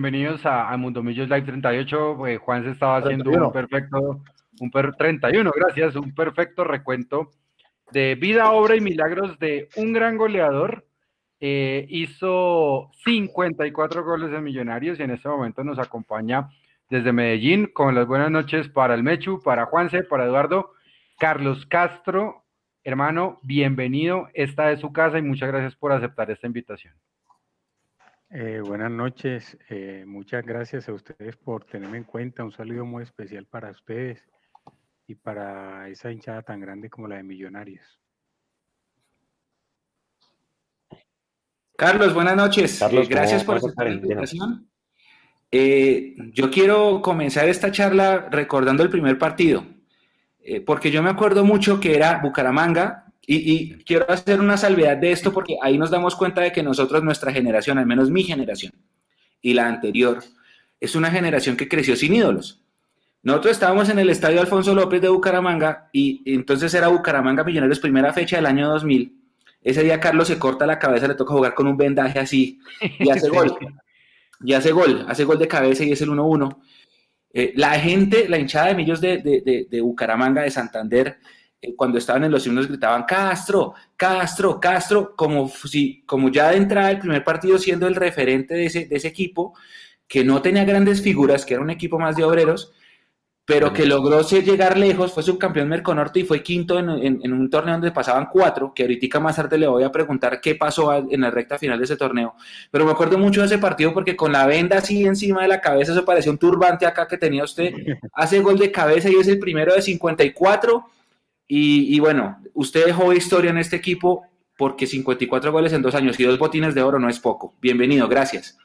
bienvenidos a, a Mundo Millos Live 38. Eh, Juan se estaba haciendo un perfecto, un per, 31, gracias, un perfecto recuento de vida, obra y milagros de un gran goleador. Eh, hizo 54 goles de Millonarios y en este momento nos acompaña desde Medellín con las buenas noches para el Mechu, para Juanse, para Eduardo, Carlos Castro. Hermano, bienvenido. Esta es su casa y muchas gracias por aceptar esta invitación. Eh, buenas noches, eh, muchas gracias a ustedes por tenerme en cuenta. Un saludo muy especial para ustedes y para esa hinchada tan grande como la de Millonarios. Carlos, buenas noches. Eh, gracias por la invitación. yo quiero comenzar esta charla recordando el primer partido, porque yo me acuerdo mucho que era Bucaramanga, y, quiero hacer una salvedad de esto porque ahí nos damos cuenta de que nosotros, nuestra generación, al menos mi generación y la anterior, es una generación que creció sin ídolos. Nosotros estábamos en el estadio Alfonso López de Bucaramanga y entonces era Bucaramanga Millonarios primera fecha del año 2000. Ese día Carlos se corta la cabeza, le toca jugar con un vendaje así y hace gol. Y hace gol, hace gol de cabeza y es el 1-1. Eh, la gente, la hinchada de Millos de, de, de Bucaramanga, de Santander, cuando estaban en los himnos gritaban Castro, Castro, Castro, como si, como ya de entrada el primer partido siendo el referente de ese, de ese equipo, que no tenía grandes figuras, que era un equipo más de obreros, pero que logró llegar lejos, fue subcampeón Merconorte y fue quinto en, en, un torneo donde pasaban cuatro, que ahorita más tarde le voy a preguntar qué pasó en la recta final de ese torneo. Pero me acuerdo mucho de ese partido porque con la venda así encima de la cabeza, eso parecía un turbante acá que tenía usted, hace gol de cabeza y es el primero de 54 y, bueno, usted dejó historia en este equipo porque 54 goles en dos años y dos botines de oro no es poco. Bienvenido, gracias.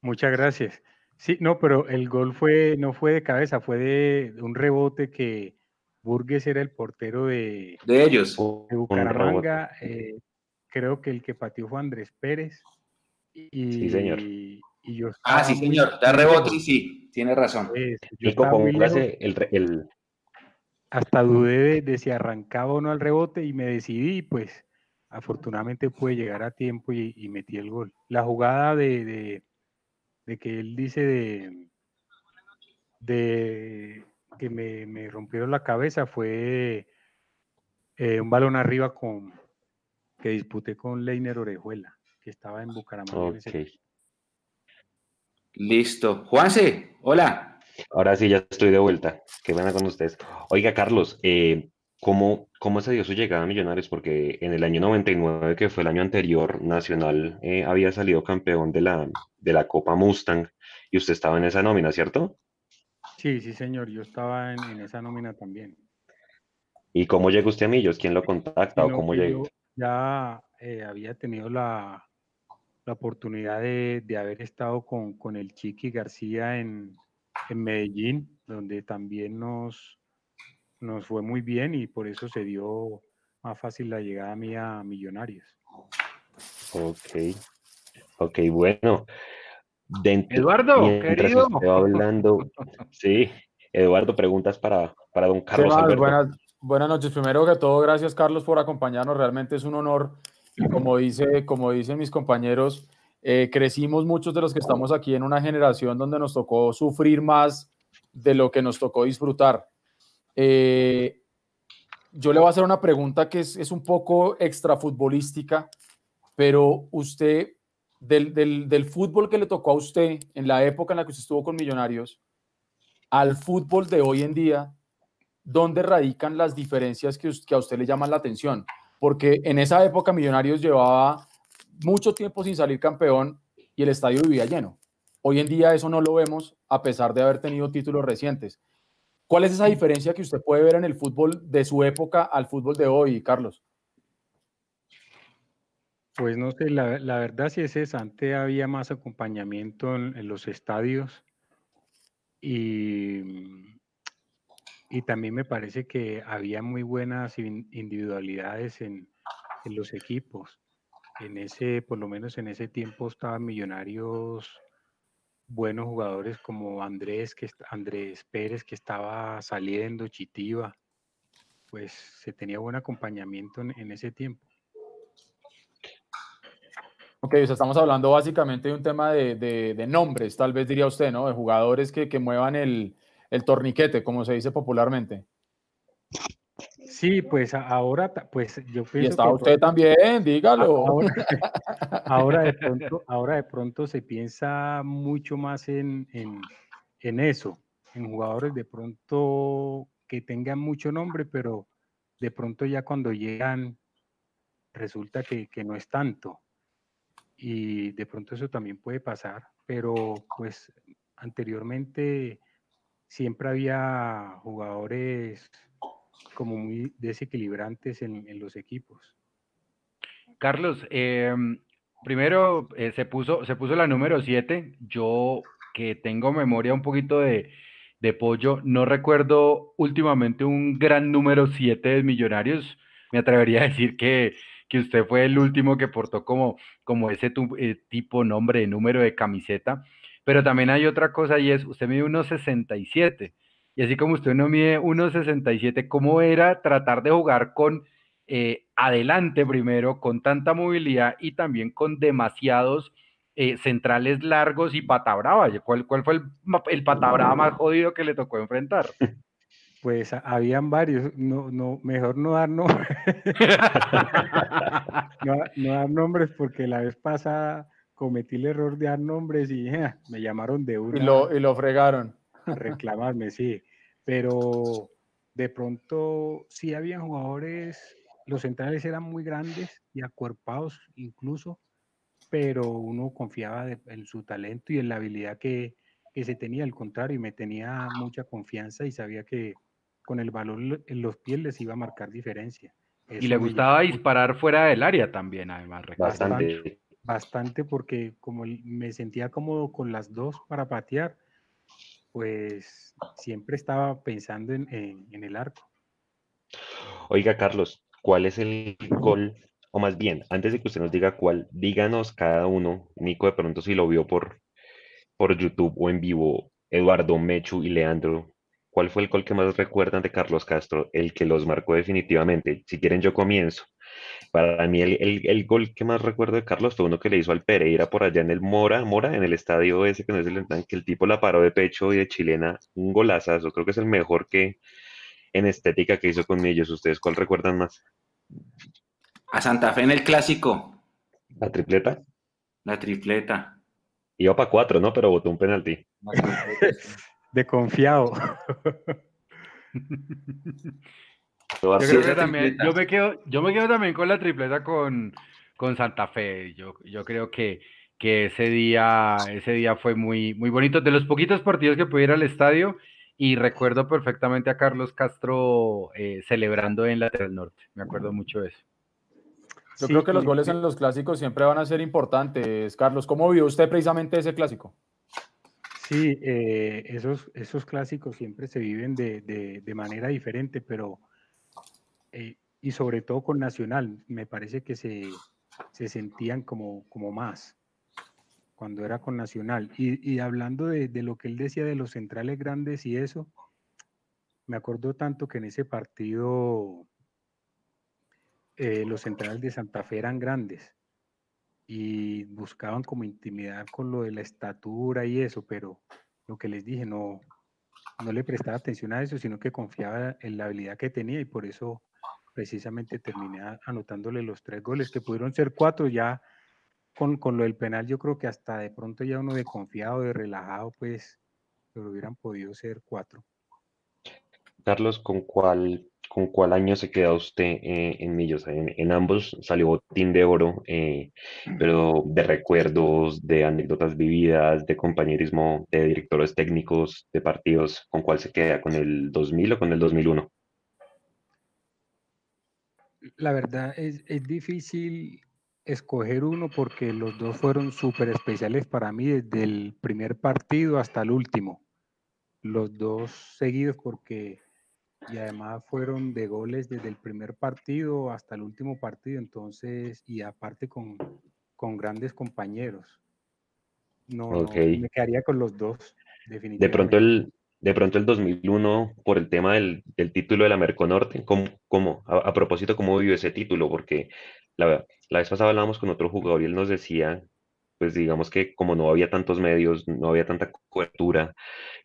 Muchas gracias. Sí, no, pero el gol fue, no fue de cabeza, fue de, un rebote que Burgues era el portero de, de ellos. De Bucaramanga. Eh, creo que el que pateó fue Andrés Pérez. Y, sí, señor. Y yo ah, sí, señor. Da rebote y sí, tiene razón. Pues, el, el, hasta dudé de, si arrancaba o no al rebote y me decidí, pues afortunadamente pude llegar a tiempo y, metí el gol. La jugada de, que él dice de, que me, rompieron la cabeza fue eh, un balón arriba con que disputé con Leiner Orejuela, que estaba en Bucaramanga. Listo. Juanse, hola. Ahora sí, ya estoy de vuelta. Qué buena con ustedes. Oiga, Carlos, eh, ¿cómo, ¿cómo se dio su llegada a Millonarios? Porque en el año 99, que fue el año anterior, Nacional eh, había salido campeón de la, de la Copa Mustang y usted estaba en esa nómina, ¿cierto? Sí, sí, señor. Yo estaba en, esa nómina también. ¿Y cómo llegó usted a Millos? ¿Quién lo contacta o cómo llegó? Ya eh, había tenido la, la oportunidad de, de, haber estado con, con el Chiqui García en, en Medellín, donde también nos, nos fue muy bien y por eso se dio más fácil la llegada mía a Millonarios. Ok, ok, bueno. Eduardo, querido. hablando, sí, Eduardo, preguntas para, para don Carlos. buenas, buenas noches. Primero que todo, gracias Carlos por acompañarnos. Realmente es un honor. como, dice, como dicen mis compañeros, eh, crecimos muchos de los que estamos aquí en una generación donde nos tocó sufrir más de lo que nos tocó disfrutar. Eh, yo le voy a hacer una pregunta que es, un poco extrafutbolística, pero usted, del, del, fútbol que le tocó a usted en la época en la que usted estuvo con Millonarios, al fútbol de hoy en día, ¿dónde radican las diferencias que, que a usted le llaman la atención? Porque en esa época Millonarios llevaba mucho tiempo sin salir campeón y el estadio vivía lleno. Hoy en día eso no lo vemos a pesar de haber tenido títulos recientes. ¿Cuál es esa diferencia que usted puede ver en el fútbol de su época al fútbol de hoy, Carlos? Pues no sé, la, verdad sí es esa. Antes había más acompañamiento en, los estadios y, y, también me parece que había muy buenas individualidades en, en los equipos en ese, por lo menos en ese tiempo estaban millonarios buenos jugadores como Andrés, que, Andrés Pérez que estaba saliendo, Chitiva, pues se tenía buen acompañamiento en, ese tiempo. Ok, estamos hablando básicamente de un tema de, nombres, tal vez diría usted, ¿no? De jugadores que, muevan el, torniquete, como se dice popularmente. Sí, pues ahora, pues yo pienso. Y está usted también, dígalo. Ahora, de pronto, ahora de pronto se piensa mucho más en, en eso, en jugadores de pronto que tengan mucho nombre, pero de pronto ya cuando llegan resulta que, que no es tanto y de pronto eso también puede pasar, pero pues anteriormente siempre había jugadores como muy desequilibrantes en, los equipos. Carlos, em, primero eh, se, puso, se puso la número 7. Yo que tengo memoria un poquito de, de pollo, no recuerdo últimamente un gran número 7 de Millonarios. Me atrevería a decir que que usted fue el último que portó como, como ese eh, tipo, nombre, número de camiseta. Pero también hay otra cosa y es, usted mide 1,67. Y así como usted no mide 1,67, ¿cómo era tratar de jugar con eh, adelante primero, con tanta movilidad y también con demasiados eh, centrales largos y patabrava? ¿Cuál, cuál fue el, el patabrava más jodido que le tocó enfrentar? Pues habían varios, no, no, mejor no dar nombres. no, dar nombres porque la vez pasada cometí el error de dar nombres y me llamaron de uno. Y lo, y lo fregaron. A reclamarme, sí. Pero de pronto sí habían jugadores, los centrales eran muy grandes y acuerpados incluso, pero uno confiaba en su talento y en la habilidad que, que se tenía, al contrario, y me tenía mucha confianza y sabía que, con el balón en los pies les iba a marcar diferencia. y le gustaba disparar fuera del área también, además. Bastante. Bastante porque como me sentía cómodo con las dos para patear, pues siempre estaba pensando en, en, el arco. Oiga, Carlos, ¿cuál es el gol? O más bien, antes de que usted nos diga cuál, díganos cada uno, Nico de pronto si lo vio por, por YouTube o en vivo, Eduardo, Mechu y Leandro, ¿Cuál fue el gol que más recuerdan de Carlos Castro? El que los marcó definitivamente. Si quieren, yo comienzo. Para mí, el, gol que más recuerdo de Carlos fue uno que le hizo al Pereira por allá en el Mora, Mora, en el estadio ese que no es el que el tipo la paró de pecho y de chilena. Un golazazo. Creo que es el mejor que en estética que hizo con ellos. ¿Ustedes cuál recuerdan más? A Santa Fe en el clásico. ¿La tripleta? La tripleta. Iba para cuatro, ¿no? Pero botó un penalti. de confiado. yo, me quedo, yo me quedo también con la tripleta con, con Santa Fe. Yo, yo creo que, que ese día, ese día fue muy, muy bonito. De los poquitos partidos que pude ir al estadio, y recuerdo perfectamente a Carlos Castro eh, celebrando en Lateral Norte. Me acuerdo mucho de eso. Yo creo que los goles en los clásicos siempre van a ser importantes. Carlos, ¿cómo vio usted precisamente ese clásico? Sí, eh, esos, esos clásicos siempre se viven de, de, manera diferente, pero eh, y sobre todo con Nacional, me parece que se, se sentían como, como más cuando era con Nacional. Y, hablando de, de, lo que él decía de los centrales grandes y eso, me acuerdo tanto que en ese partido eh, los centrales de Santa Fe eran grandes y buscaban como intimidar con lo de la estatura y eso, pero lo que les dije, no, no le prestaba atención a eso, sino que confiaba en la habilidad que tenía y por eso precisamente terminé anotándole los tres goles, que pudieron ser cuatro ya con, con lo del penal, yo creo que hasta de pronto ya uno de confiado, de relajado, pues, pero hubieran podido ser cuatro. Carlos, ¿con cuál ¿con cuál año se queda usted eh, en Millos? En, ambos salió botín de oro, eh, pero de recuerdos, de anécdotas vividas, de compañerismo, de directores técnicos, de partidos, ¿con cuál se queda? ¿Con el 2000 o con el 2001? La verdad es, es difícil escoger uno porque los dos fueron súper especiales para mí desde el primer partido hasta el último. Los dos seguidos porque y además fueron de goles desde el primer partido hasta el último partido, entonces, y aparte con, con grandes compañeros. No, me quedaría con los dos, definitivamente. De pronto el, de pronto el 2001, por el tema del, del título de la Merconorte, ¿cómo, cómo a, propósito, cómo vivió ese título? Porque la, la vez pasada hablábamos con otro jugador y él nos decía pues digamos que como no había tantos medios, no había tanta cobertura,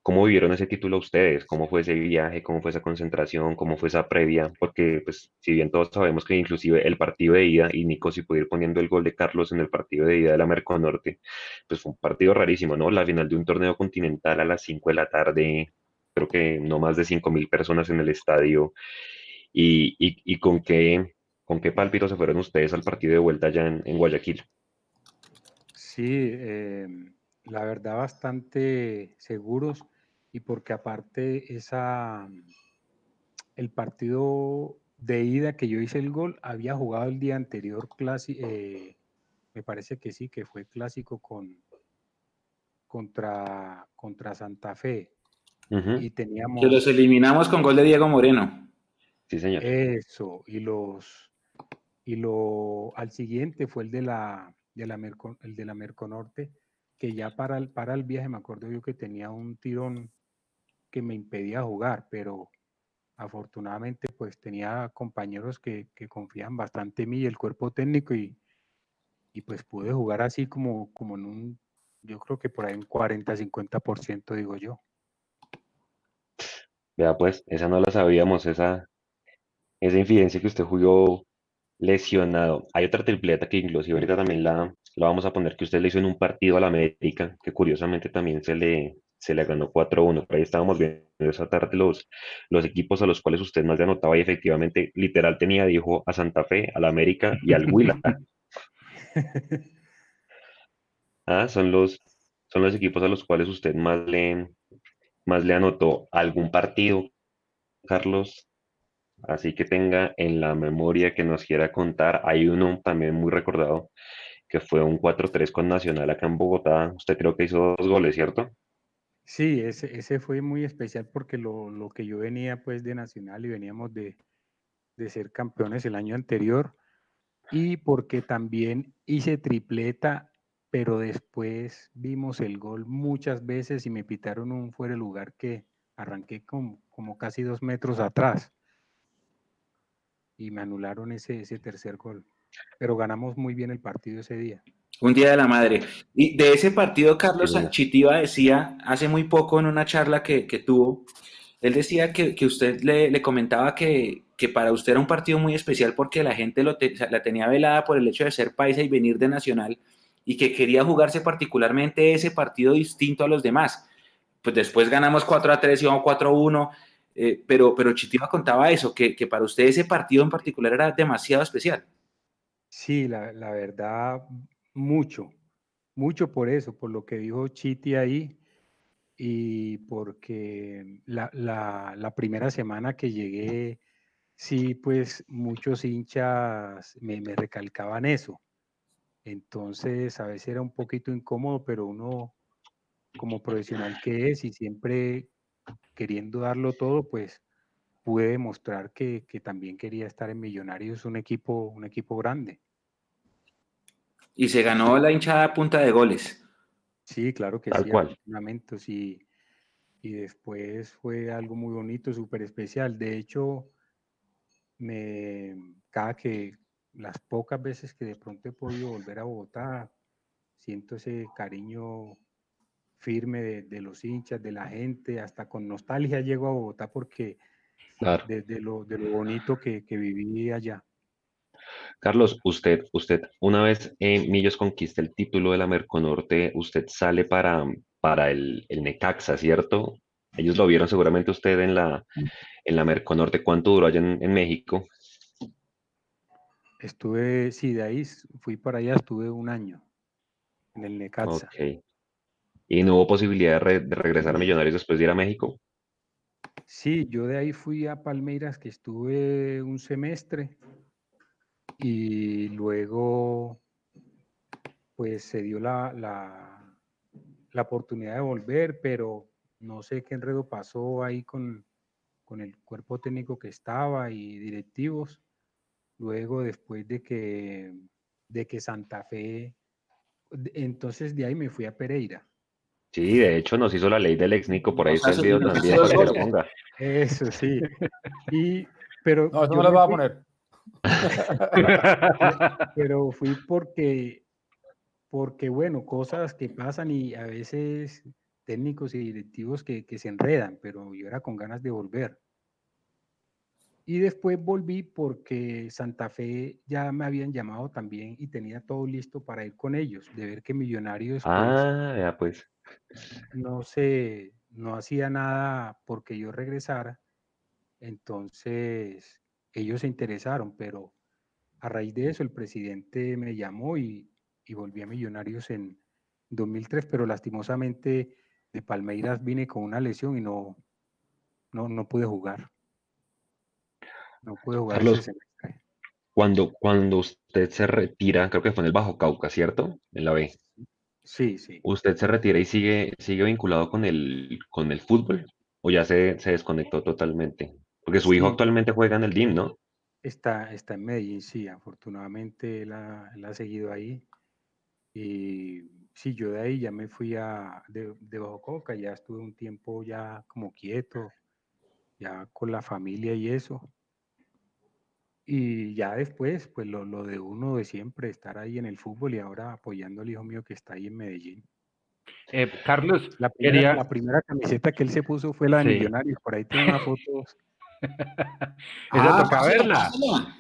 ¿cómo vivieron ese título ustedes? ¿Cómo fue ese viaje? ¿Cómo fue esa concentración? ¿Cómo fue esa previa? Porque pues si bien todos sabemos que inclusive el partido de ida, y Nico si puede ir poniendo el gol de Carlos en el partido de ida de la Merconorte, pues fue un partido rarísimo, ¿no? La final de un torneo continental a las 5 de la tarde, creo que no más de 5 mil personas en el estadio, y, y, con qué... ¿Con qué pálpito se fueron ustedes al partido de vuelta allá en Guayaquil? Sí, em, la verdad bastante seguros y porque aparte esa, el partido de ida que yo hice el gol, había jugado el día anterior clásico, eh, me parece que sí, que fue clásico con contra, contra Santa Fe. Y teníamos... Que los eliminamos con gol de Diego Moreno. Sí, señor. Eso, y los y lo al siguiente fue el de la de el de la Merconorte, que ya para el, para el viaje me acuerdo yo que tenía un tirón que me impedía jugar, pero afortunadamente pues tenía compañeros que, que confían bastante en mí y el cuerpo técnico y, y pues pude jugar así como, como en un, yo creo que por ahí un 40-50% digo yo. Vea pues, esa no la sabíamos, esa, esa infidencia que usted jugó lesionado. Hay otra tripleta que inclusive ahorita también la, vamos a poner que usted le hizo en un partido a la América, que curiosamente también se le, se le ganó 4-1. Por ahí estábamos viendo esa tarde los, los equipos a los cuales usted más le anotaba y efectivamente literal tenía, dijo, a Santa Fe, a la América y al Huila. ah, son los, son los equipos a los cuales usted más le, más le anotó algún partido, Carlos, Así que tenga en la memoria que nos quiera contar. Hay uno también muy recordado que fue un 4-3 con Nacional acá en Bogotá. Usted creo que hizo dos goles, ¿cierto? Sí, ese, ese fue muy especial porque lo, lo, que yo venía pues de Nacional y veníamos de, de ser campeones el año anterior y porque también hice tripleta, pero después vimos el gol muchas veces y me pitaron un fuera de lugar que arranqué como, como casi dos metros atrás y me anularon ese, ese tercer gol. Pero ganamos muy bien el partido ese día. Un día de la madre. Y de ese partido, Carlos Sanchitiva decía hace muy poco en una charla que, tuvo, él decía que, usted le, comentaba que, para usted era un partido muy especial porque la gente lo la tenía velada por el hecho de ser paisa y venir de Nacional y que quería jugarse particularmente ese partido distinto a los demás. Pues después ganamos 4 a 3 y 4 a 1 eh, pero, pero Chitiva contaba eso, que, que, para usted ese partido en particular era demasiado especial. Sí, la, la, verdad, mucho, mucho por eso, por lo que dijo Chiti ahí y porque la, la, la primera semana que llegué, sí, pues muchos hinchas me, me recalcaban eso. Entonces, a veces era un poquito incómodo, pero uno como profesional que es y siempre queriendo darlo todo, pues pude demostrar que, también quería estar en Millonarios, un equipo, un equipo grande. Y se ganó la hinchada a punta de goles. Sí, claro que sí, cual. Y, y después fue algo muy bonito, súper especial. De hecho, me, cada que las pocas veces que de pronto he podido volver a Bogotá, siento ese cariño firme de, los hinchas, de la gente, hasta con nostalgia llego a Bogotá porque desde lo, de lo bonito que, que, viví allá. Carlos, usted, usted, una vez en Millos conquista el título de la Merconorte, usted sale para, para el, el Necaxa, ¿cierto? Ellos lo vieron seguramente usted en la, en la Merconorte. ¿Cuánto duró allá en, México? Estuve, sí, de ahí fui para allá, estuve un año en el Necaxa. Okay y no hubo posibilidad de, regresar a Millonarios después de ir a México. Sí, yo de ahí fui a Palmeiras, que estuve un semestre, y luego pues se dio la, la, la oportunidad de volver, pero no sé qué enredo pasó ahí con, con el cuerpo técnico que estaba y directivos. Luego, después de que, de que Santa Fe, entonces de ahí me fui a Pereira. Sí, de hecho nos hizo la ley del ex Nico, por ahí está el video también Eso sí. Y, pero no, eso no lo voy a poner. pero fui porque, porque, bueno, cosas que pasan y a veces técnicos y directivos que, que se enredan, pero yo era con ganas de volver. Y después volví porque Santa Fe ya me habían llamado también y tenía todo listo para ir con ellos, de ver que Millonarios pues ah, ya pues. no se, no hacía nada porque yo regresara. Entonces, ellos se interesaron, pero a raíz de eso el presidente me llamó y, y volví a Millonarios en 2003, pero lastimosamente de Palmeiras vine con una lesión y no, no, no pude jugar. No pude jugar Carlos, Cuando, cuando usted se retira, creo que fue en el Bajo Cauca, ¿cierto? En la B. Sí, sí. ¿Usted se retira y sigue, sigue vinculado con el, con el fútbol? ¿O ya se, desconectó totalmente? Porque su hijo actualmente juega en el DIM, ¿no? Está, está en Medellín, sí, afortunadamente él ha, seguido ahí. Y sí, yo de ahí ya me fui a, de, de Bajo Cauca, ya estuve un tiempo ya como quieto, ya con la familia y eso. Y ya después, pues lo, lo, de uno de siempre, estar ahí en el fútbol y ahora apoyando al hijo mío que está ahí en Medellín. Eh, Carlos, la primera, la primera, camiseta que él se puso fue la de Millonarios, por ahí tiene una foto. Esa toca verla.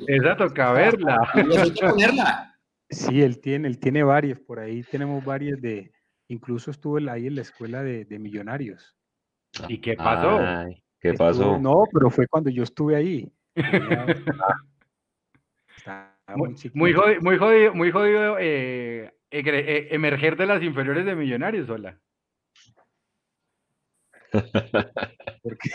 Esa toca verla. Sí, él tiene, él tiene varias, por ahí tenemos varias de, incluso estuvo ahí en la escuela de, de Millonarios. ¿Y qué pasó? ¿Qué pasó? No, pero fue cuando yo estuve ahí. muy, jodido, muy jodido, muy jodido eh, eh, emerger de las inferiores de Millonarios, hola. porque,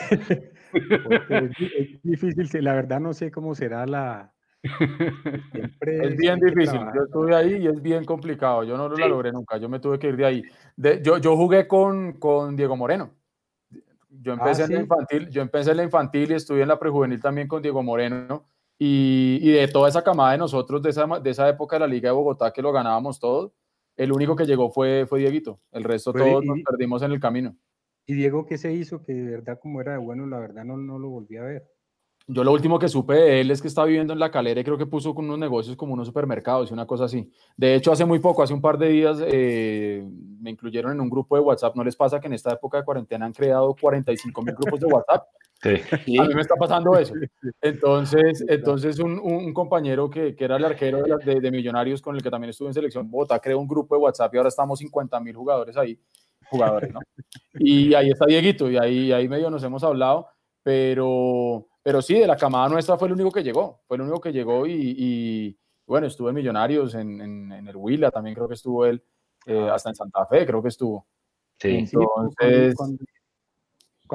es, difícil, la verdad no sé cómo será la... es bien difícil, yo estuve ahí y es bien complicado, yo no lo logré nunca, yo me tuve que ir de ahí. yo, yo jugué con, con Diego Moreno. Yo empecé, ah, en la infantil, yo empecé en la infantil y estuve en la prejuvenil también con Diego Moreno. Y, y, de toda esa camada de nosotros, de esa, de esa época de la Liga de Bogotá, que lo ganábamos todos, el único que llegó fue, fue Dieguito. El resto todos nos perdimos en el camino. ¿Y Diego qué se hizo? Que de verdad, como era de bueno, la verdad no, no lo volví a ver. Yo lo último que supe de él es que está viviendo en la calera y creo que puso con unos negocios como unos supermercados y una cosa así. De hecho, hace muy poco, hace un par de días, eh, me incluyeron en un grupo de WhatsApp. ¿No les pasa que en esta época de cuarentena han creado 45 mil grupos de WhatsApp? Sí. A mí me está pasando eso. Entonces, entonces un, un compañero que, que, era el arquero de, de, Millonarios con el que también estuve en selección Bogotá creó un grupo de WhatsApp y ahora estamos 50 mil jugadores ahí, jugadores, ¿no? Y ahí está Dieguito y ahí, ahí medio nos hemos hablado, pero pero sí, de la camada nuestra fue el único que llegó, fue el único que llegó y, bueno, estuvo en Millonarios, en, en, el Huila también creo que estuvo él, eh, ah, hasta en Santa Fe creo que estuvo. Sí, Entonces, cuando,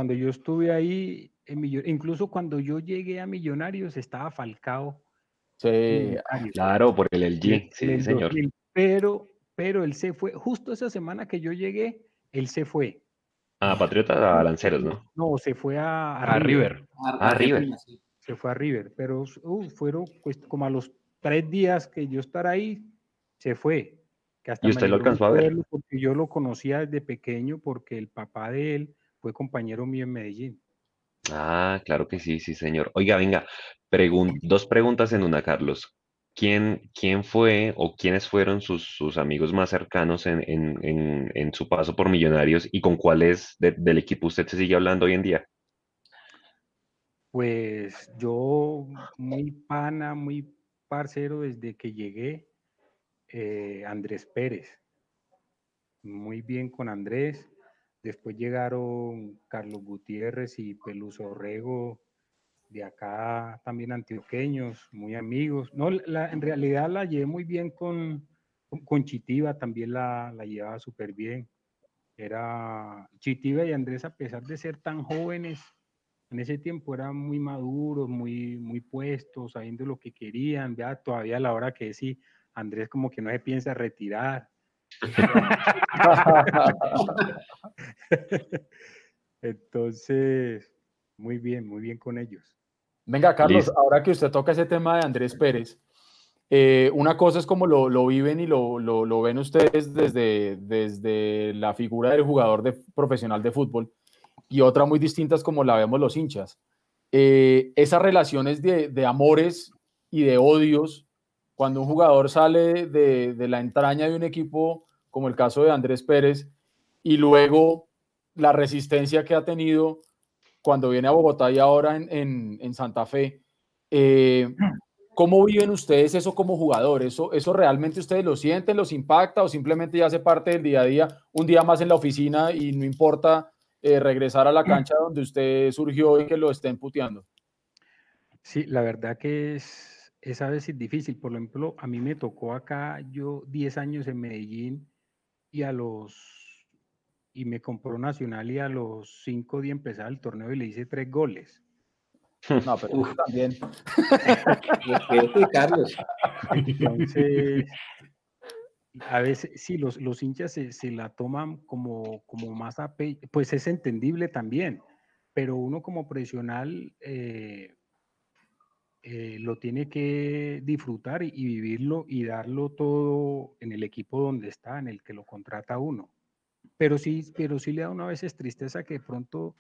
yo estuve ahí, en incluso cuando yo llegué a Millonarios estaba Falcao. Sí, claro, por el LG, sí, señor. pero, pero él se fue, justo esa semana que yo llegué, él se fue. A Patriota, a Lanceros, ¿no? No, se fue a, a, River. A, River. Se fue a River, pero uh, fueron pues, como a los tres días que yo estar ahí, se fue. Que hasta ¿Y usted lo alcanzó a ver? Porque yo lo conocía desde pequeño porque el papá de él fue compañero mío en Medellín. Ah, claro que sí, sí, señor. Oiga, venga, dos preguntas en una, Carlos. ¿quién, quién fue o quiénes fueron sus, sus amigos más cercanos en, en, en, su paso por Millonarios y con cuáles del equipo usted se sigue hablando hoy en día? Pues yo, muy pana, muy parcero desde que llegué, eh, Andrés Pérez. Muy bien con Andrés. Después llegaron Carlos Gutiérrez y Peluso Rego, de acá también antioqueños, muy amigos. No, la, en realidad la llevé muy bien con, con Chitiva, también la, la llevaba súper bien. Era Chitiva y Andrés, a pesar de ser tan jóvenes, en ese tiempo eran muy maduros, muy, muy puestos, sabiendo lo que querían. Ya todavía a la hora que sí, Andrés como que no se piensa retirar. Entonces, muy bien, muy bien con ellos. Venga, Carlos, ahora que usted toca ese tema de Andrés Pérez, eh, una cosa es como lo, lo viven y lo, lo, lo, ven ustedes desde, desde la figura del jugador de, profesional de fútbol y otra muy distinta es como la vemos los hinchas. Eh, esas relaciones de, de, amores y de odios cuando un jugador sale de, de, la entraña de un equipo, como el caso de Andrés Pérez, y luego la resistencia que ha tenido cuando viene a Bogotá y ahora en, en, Santa Fe. Eh, ¿Cómo viven ustedes eso como jugadores? ¿Eso, ¿Eso realmente ustedes lo sienten, los impacta o simplemente ya hace parte del día a día, un día más en la oficina y no importa eh, regresar a la cancha donde usted surgió y que lo estén puteando? Sí, la verdad que es, es a veces difícil. Por ejemplo, a mí me tocó acá, yo 10 años en Medellín y a los y me compró Nacional y a los 5 días empezar el torneo y le hice tres goles. No, pero Uf. también. Carlos. Entonces, a veces sí, los, los hinchas se, se, la toman como, como más a pues es entendible también, pero uno como profesional eh, eh, lo tiene que disfrutar y, vivirlo y darlo todo en el equipo donde está, en el que lo contrata uno. Pero sí, pero sí le da una veces tristeza que de pronto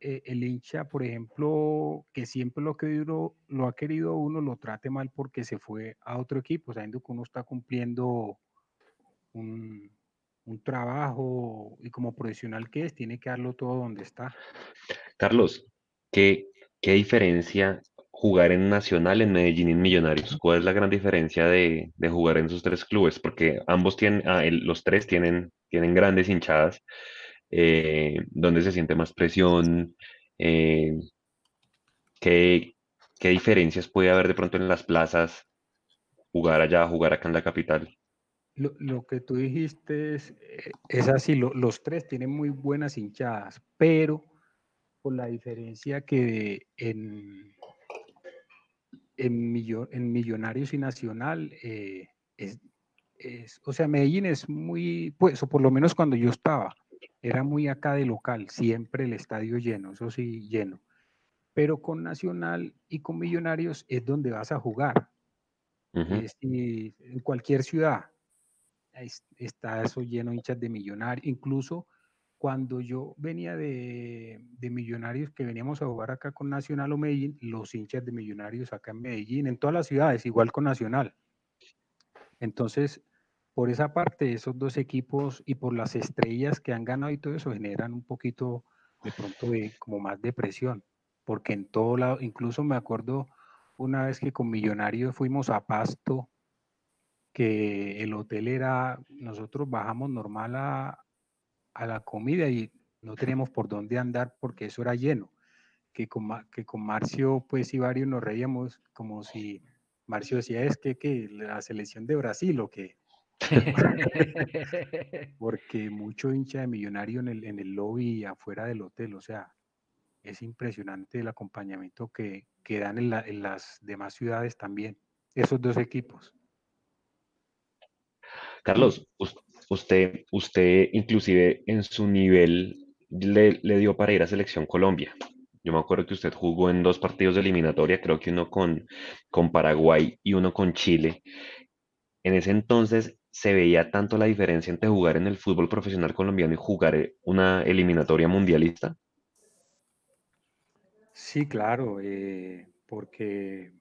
eh, el hincha, por ejemplo, que siempre lo, que lo, lo ha querido uno, lo trate mal porque se fue a otro equipo, sabiendo que uno está cumpliendo un, un trabajo y como profesional que es, tiene que darlo todo donde está. Carlos, ¿qué, qué diferencia jugar en Nacional, en Medellín y en Millonarios? ¿Cuál es la gran diferencia de, de jugar en esos tres clubes? Porque ambos tienen, ah, el, los tres tienen, tienen grandes hinchadas, eh, donde se siente más presión. Eh, ¿qué, ¿Qué diferencias puede haber de pronto en las plazas? Jugar allá, jugar acá en la capital. Lo, lo, que tú dijiste es, eh, es así, lo, los tres tienen muy buenas hinchadas, pero por la diferencia que en, en, en Millonarios y Nacional eh, es, es, o sea, Medellín es muy, pues, o por lo menos cuando yo estaba, era muy acá de local, siempre el estadio lleno, eso sí, lleno. Pero con Nacional y con Millonarios es donde vas a jugar. Uh -huh. es, en cualquier ciudad está eso lleno hinchas de millonarios. Incluso cuando yo venía de, de, millonarios, que veníamos a jugar acá con Nacional o Medellín, los hinchas de millonarios acá en Medellín, en todas las ciudades, igual con Nacional. Entonces, por esa parte, esos dos equipos y por las estrellas que han ganado y todo eso, generan un poquito de pronto como más de presión, porque en todo lado, incluso me acuerdo una vez que con Millonarios fuimos a Pasto que el hotel era, nosotros bajamos normal a, a, la comida y no teníamos por dónde andar porque eso era lleno. Que con, que con Marcio, pues y varios nos reíamos como si Marcio decía, es que, que la selección de Brasil o que... porque mucho hincha de millonario en el, en el lobby afuera del hotel, o sea, es impresionante el acompañamiento que, que dan en, la, en las demás ciudades también, esos dos equipos. Carlos, usted, usted inclusive en su nivel le, le, dio para ir a Selección Colombia. Yo me acuerdo que usted jugó en dos partidos de eliminatoria, creo que uno con, con Paraguay y uno con Chile. En ese entonces se veía tanto la diferencia entre jugar en el fútbol profesional colombiano y jugar una eliminatoria mundialista. Sí, claro, eh, porque,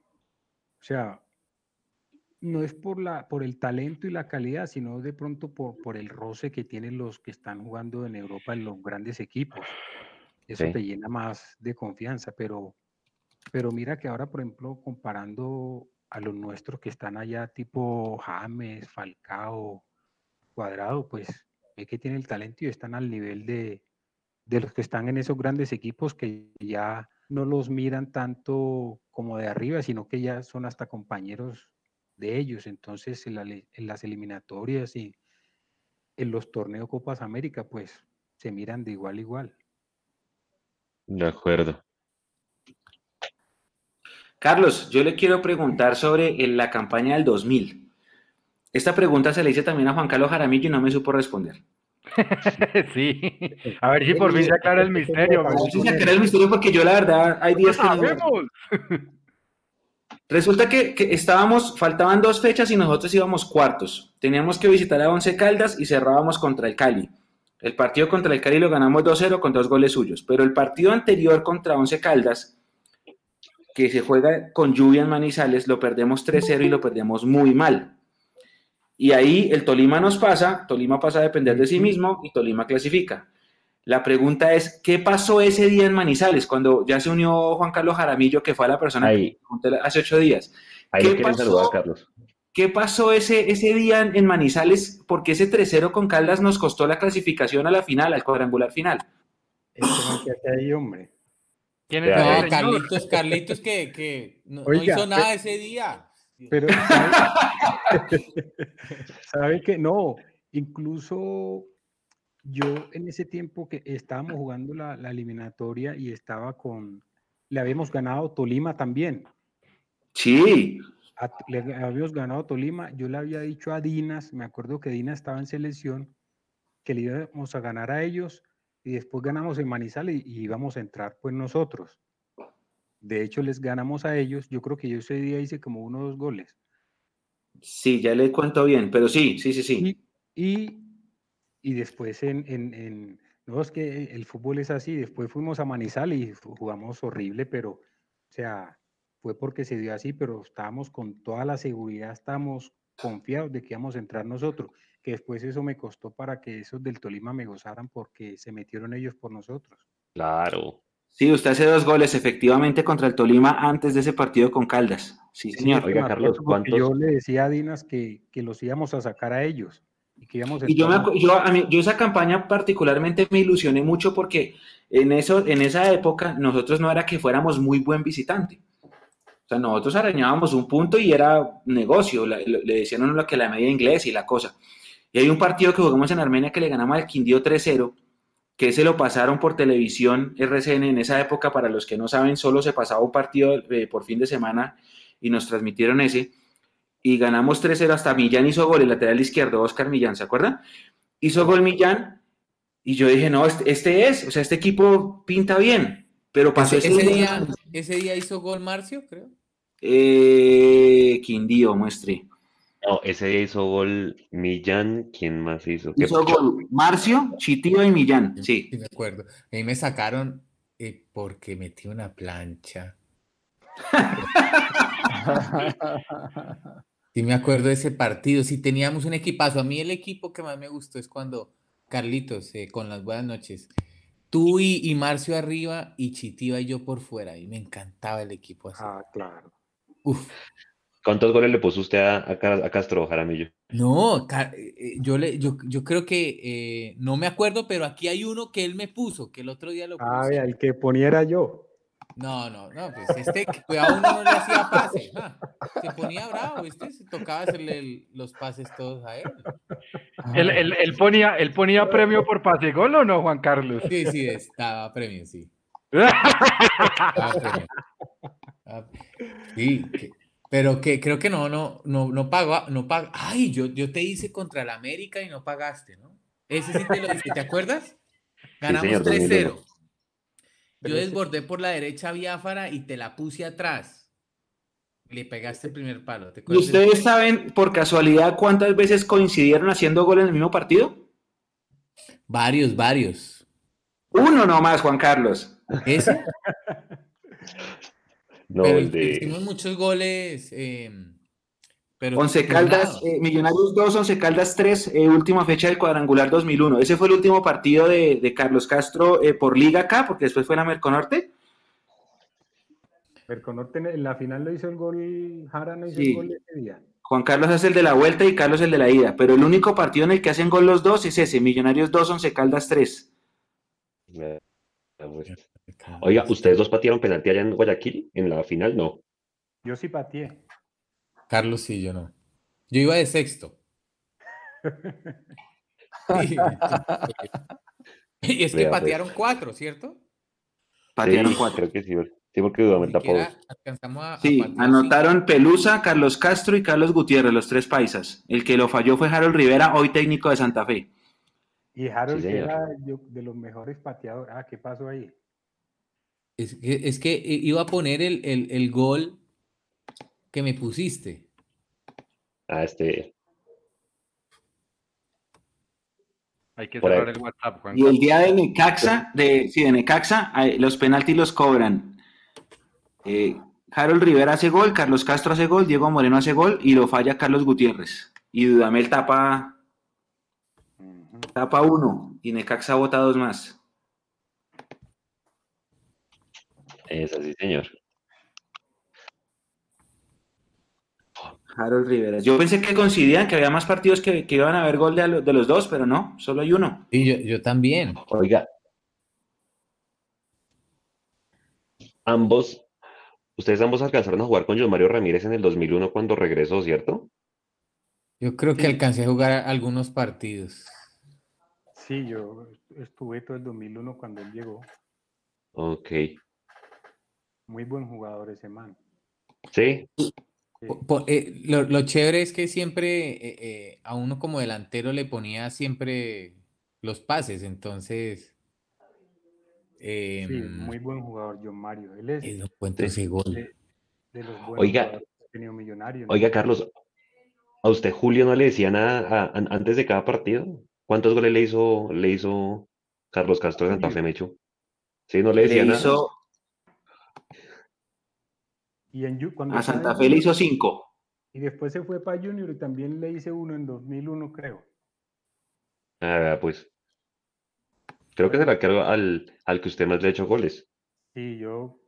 o sea, no es por, la, por el talento y la calidad, sino de pronto por, por el roce que tienen los que están jugando en Europa en los grandes equipos. Eso sí. te llena más de confianza, pero, pero mira que ahora, por ejemplo, comparando a los nuestros que están allá, tipo James, Falcao, Cuadrado, pues ve que tienen el talento y están al nivel de, de los que están en esos grandes equipos que ya no los miran tanto como de arriba, sino que ya son hasta compañeros de ellos. Entonces, en, la, en, las eliminatorias y en los torneos Copas América, pues se miran de igual a igual. De acuerdo. Carlos, yo le quiero preguntar sobre la campaña del 2000. Esta pregunta se le hice también a Juan Carlos Jaramillo y no me supo responder. sí, a ver si por fin se aclara el misterio. A ver si se aclara el misterio porque yo la verdad hay días que no... Resulta que, estábamos, faltaban dos fechas y nosotros íbamos cuartos. Teníamos que visitar a Once Caldas y cerrábamos contra el Cali. El partido contra el Cali lo ganamos 2-0 con dos goles suyos. Pero el partido anterior contra Once Caldas, que se juega con lluvia en Manizales, lo perdemos 3-0 y lo perdemos muy mal. Y ahí el Tolima nos pasa, Tolima pasa a depender de sí mismo y Tolima clasifica. La pregunta es, ¿qué pasó ese día en Manizales cuando ya se unió Juan Carlos Jaramillo, que fue la persona que que hace ocho días? ¿Qué pasó, Carlos. ¿Qué pasó ese, ese día en Manizales? Porque ese 3-0 con Caldas nos costó la clasificación a la final, al cuadrangular final. Este ahí, hombre. ¿Quién es no, Carlitos, Carlitos que, que no, hizo nada ese día. Pero, ¿sabe, que no? Incluso yo en ese tiempo que estábamos jugando la, eliminatoria y estaba con, le habíamos ganado Tolima también. Sí. le habíamos ganado Tolima. Yo le había dicho a Dinas, me acuerdo que Dinas estaba en selección, que le íbamos a ganar a ellos y después ganamos en Manizales y, íbamos a entrar pues nosotros. De hecho, les ganamos a ellos. Yo creo que yo ese día hice como uno o dos goles. Sí, ya le cuento bien, pero sí, sí, sí, sí. Y, y, después en, en, en, No, es que el fútbol es así. Después fuimos a Manizales y jugamos horrible, pero, o sea, fue porque se dio así, pero estábamos con toda la seguridad, estábamos confiados de que íbamos a entrar nosotros. Que después eso me costó para que esos del Tolima me gozaran porque se metieron ellos por nosotros. Claro. Sí, usted hace dos goles efectivamente contra el Tolima antes de ese partido con Caldas. Sí, señor. Oiga, Carlos, ¿cuántos? Yo le decía a Dinas que, que, los íbamos a sacar a ellos. Y, que íbamos y yo, me, yo, a mí, yo esa campaña particularmente me ilusioné mucho porque en, eso, en esa época nosotros no era que fuéramos muy buen visitante. O sea, nosotros arañábamos un punto y era negocio. Le, le decían uno lo que la media inglés y la cosa. Y hay un partido que jugamos en Armenia que le ganamos al Quindío 3-0 que se lo pasaron por televisión RCN en esa época, para los que no saben, solo se pasaba un partido eh, por fin de semana y nos transmitieron ese, y ganamos 3-0 hasta Millán hizo gol, el lateral izquierdo, Oscar Millán, ¿se acuerdan? Hizo gol Millán, y yo dije, no, este, este es, o sea, este equipo pinta bien, pero pasó ese, día. ¿Ese día hizo gol Marcio, creo? Eh, Quindío, muestre. No, ese hizo gol Millán. ¿Quién más hizo? Hizo gol Marcio, Chitío y Millán. Sí. Sí, me acuerdo. Ahí me sacaron eh, porque metí una plancha. sí, me acuerdo de ese partido. Sí, teníamos un equipazo. A mí el equipo que más me gustó es cuando Carlitos, eh, con las buenas noches. Tú y, Marcio arriba y Chitiva y yo por fuera. Y me encantaba el equipo así. Ah, claro. Uf. ¿Cuántos goles le puso usted a, a, Castro Jaramillo? No, eh, eh, yo, le, yo, yo creo que eh, no me acuerdo, pero aquí hay uno que él me puso, que el otro día lo puso. Ah, el que poniera yo. No, no, no, pues este, cuidado, uno no le hacía pase. Se ponía bravo, ¿viste? Se tocaba hacerle los pases todos a él. ¿Él, ponía, ¿Él ponía premio por pase gol o no, Juan Carlos? Sí, sí, estaba premio, sí. Estaba premio. Ah, sí, pero que creo que no, no, no, no pago, no pago. Ay, yo, yo te hice contra el América y no pagaste, ¿no? Ese sí te lo dije, ¿te acuerdas? Ganamos 3-0. Yo desbordé por la derecha a Biafara y te la puse atrás. Le pegaste el primer palo. ¿Y ustedes saben por casualidad cuántas veces coincidieron haciendo gol en el mismo partido? Varios, varios. Uno nomás, Juan Carlos. ¿Ese? No, Hicimos muchos goles. Eh, pero Once Caldas, eh, Millonarios 2, Once Caldas 3, eh, última fecha del cuadrangular 2001. Ese fue el último partido de, Carlos Castro por Liga acá, porque después fue la Merconorte. Merconorte en la final lo hizo el gol, Jara no hizo el gol ese día. Juan Carlos hace el de la vuelta y Carlos el de la ida, pero el único partido en el que hacen gol los dos es ese, Millonarios 2, Once Caldas 3. Oiga, ¿ustedes dos patearon penalti allá en Guayaquil? ¿En la final? No. Yo sí pateé. Carlos sí, yo no. Yo iba de sexto. y, es que patearon cuatro, ¿cierto? Patearon cuatro. que sí, sí porque dudamente Sí, anotaron Pelusa, Carlos Castro y Carlos Gutiérrez, los tres paisas. El que lo falló fue Harold Rivera, hoy técnico de Santa Fe. Y Harold era de los mejores pateadores. Ah, ¿qué pasó ahí? Es que, es que iba a poner el, el, el gol que me pusiste. Ah, este. Hay que cerrar el WhatsApp, Juan. Y el día de Necaxa, de, sí, de Necaxa, los penaltis los cobran eh, Harold Rivera hace gol, Carlos Castro hace gol, Diego Moreno hace gol y lo falla Carlos Gutiérrez. Y Dudamel tapa, tapa uno y Necaxa bota dos más. Es así, señor. Harold Rivera. Yo pensé que coincidían que había más partidos que, iban a haber gol de, de, los dos, pero no, solo hay uno. Y yo, yo también. Oiga. Ambos Ustedes ambos alcanzaron a jugar con John Mario Ramírez en el 2001 cuando regresó, ¿cierto? Yo creo que alcancé a jugar algunos partidos. Sí, yo estuve todo el 2001 cuando él llegó. Ok. Muy buen jugador ese man. Sí. Eh, lo, chévere es que siempre eh, eh, a uno como delantero le ponía siempre los pases, entonces sí, em, muy buen jugador, John Mario. Él es ese gol. De, los buenos oiga, millonario, oiga, Carlos, ¿a usted Julio no le decía nada antes de cada partido? ¿Cuántos goles le hizo, le hizo Carlos Castro de Santa Fe, Mecho? Sí, no le decía nada. Y en, cuando a Santa Fe le hizo cinco. Y después se fue para Junior y también le hice uno en 2001, creo. Ah, pues. Creo que se la cargo al, al que usted más le ha hecho goles. Sí, yo,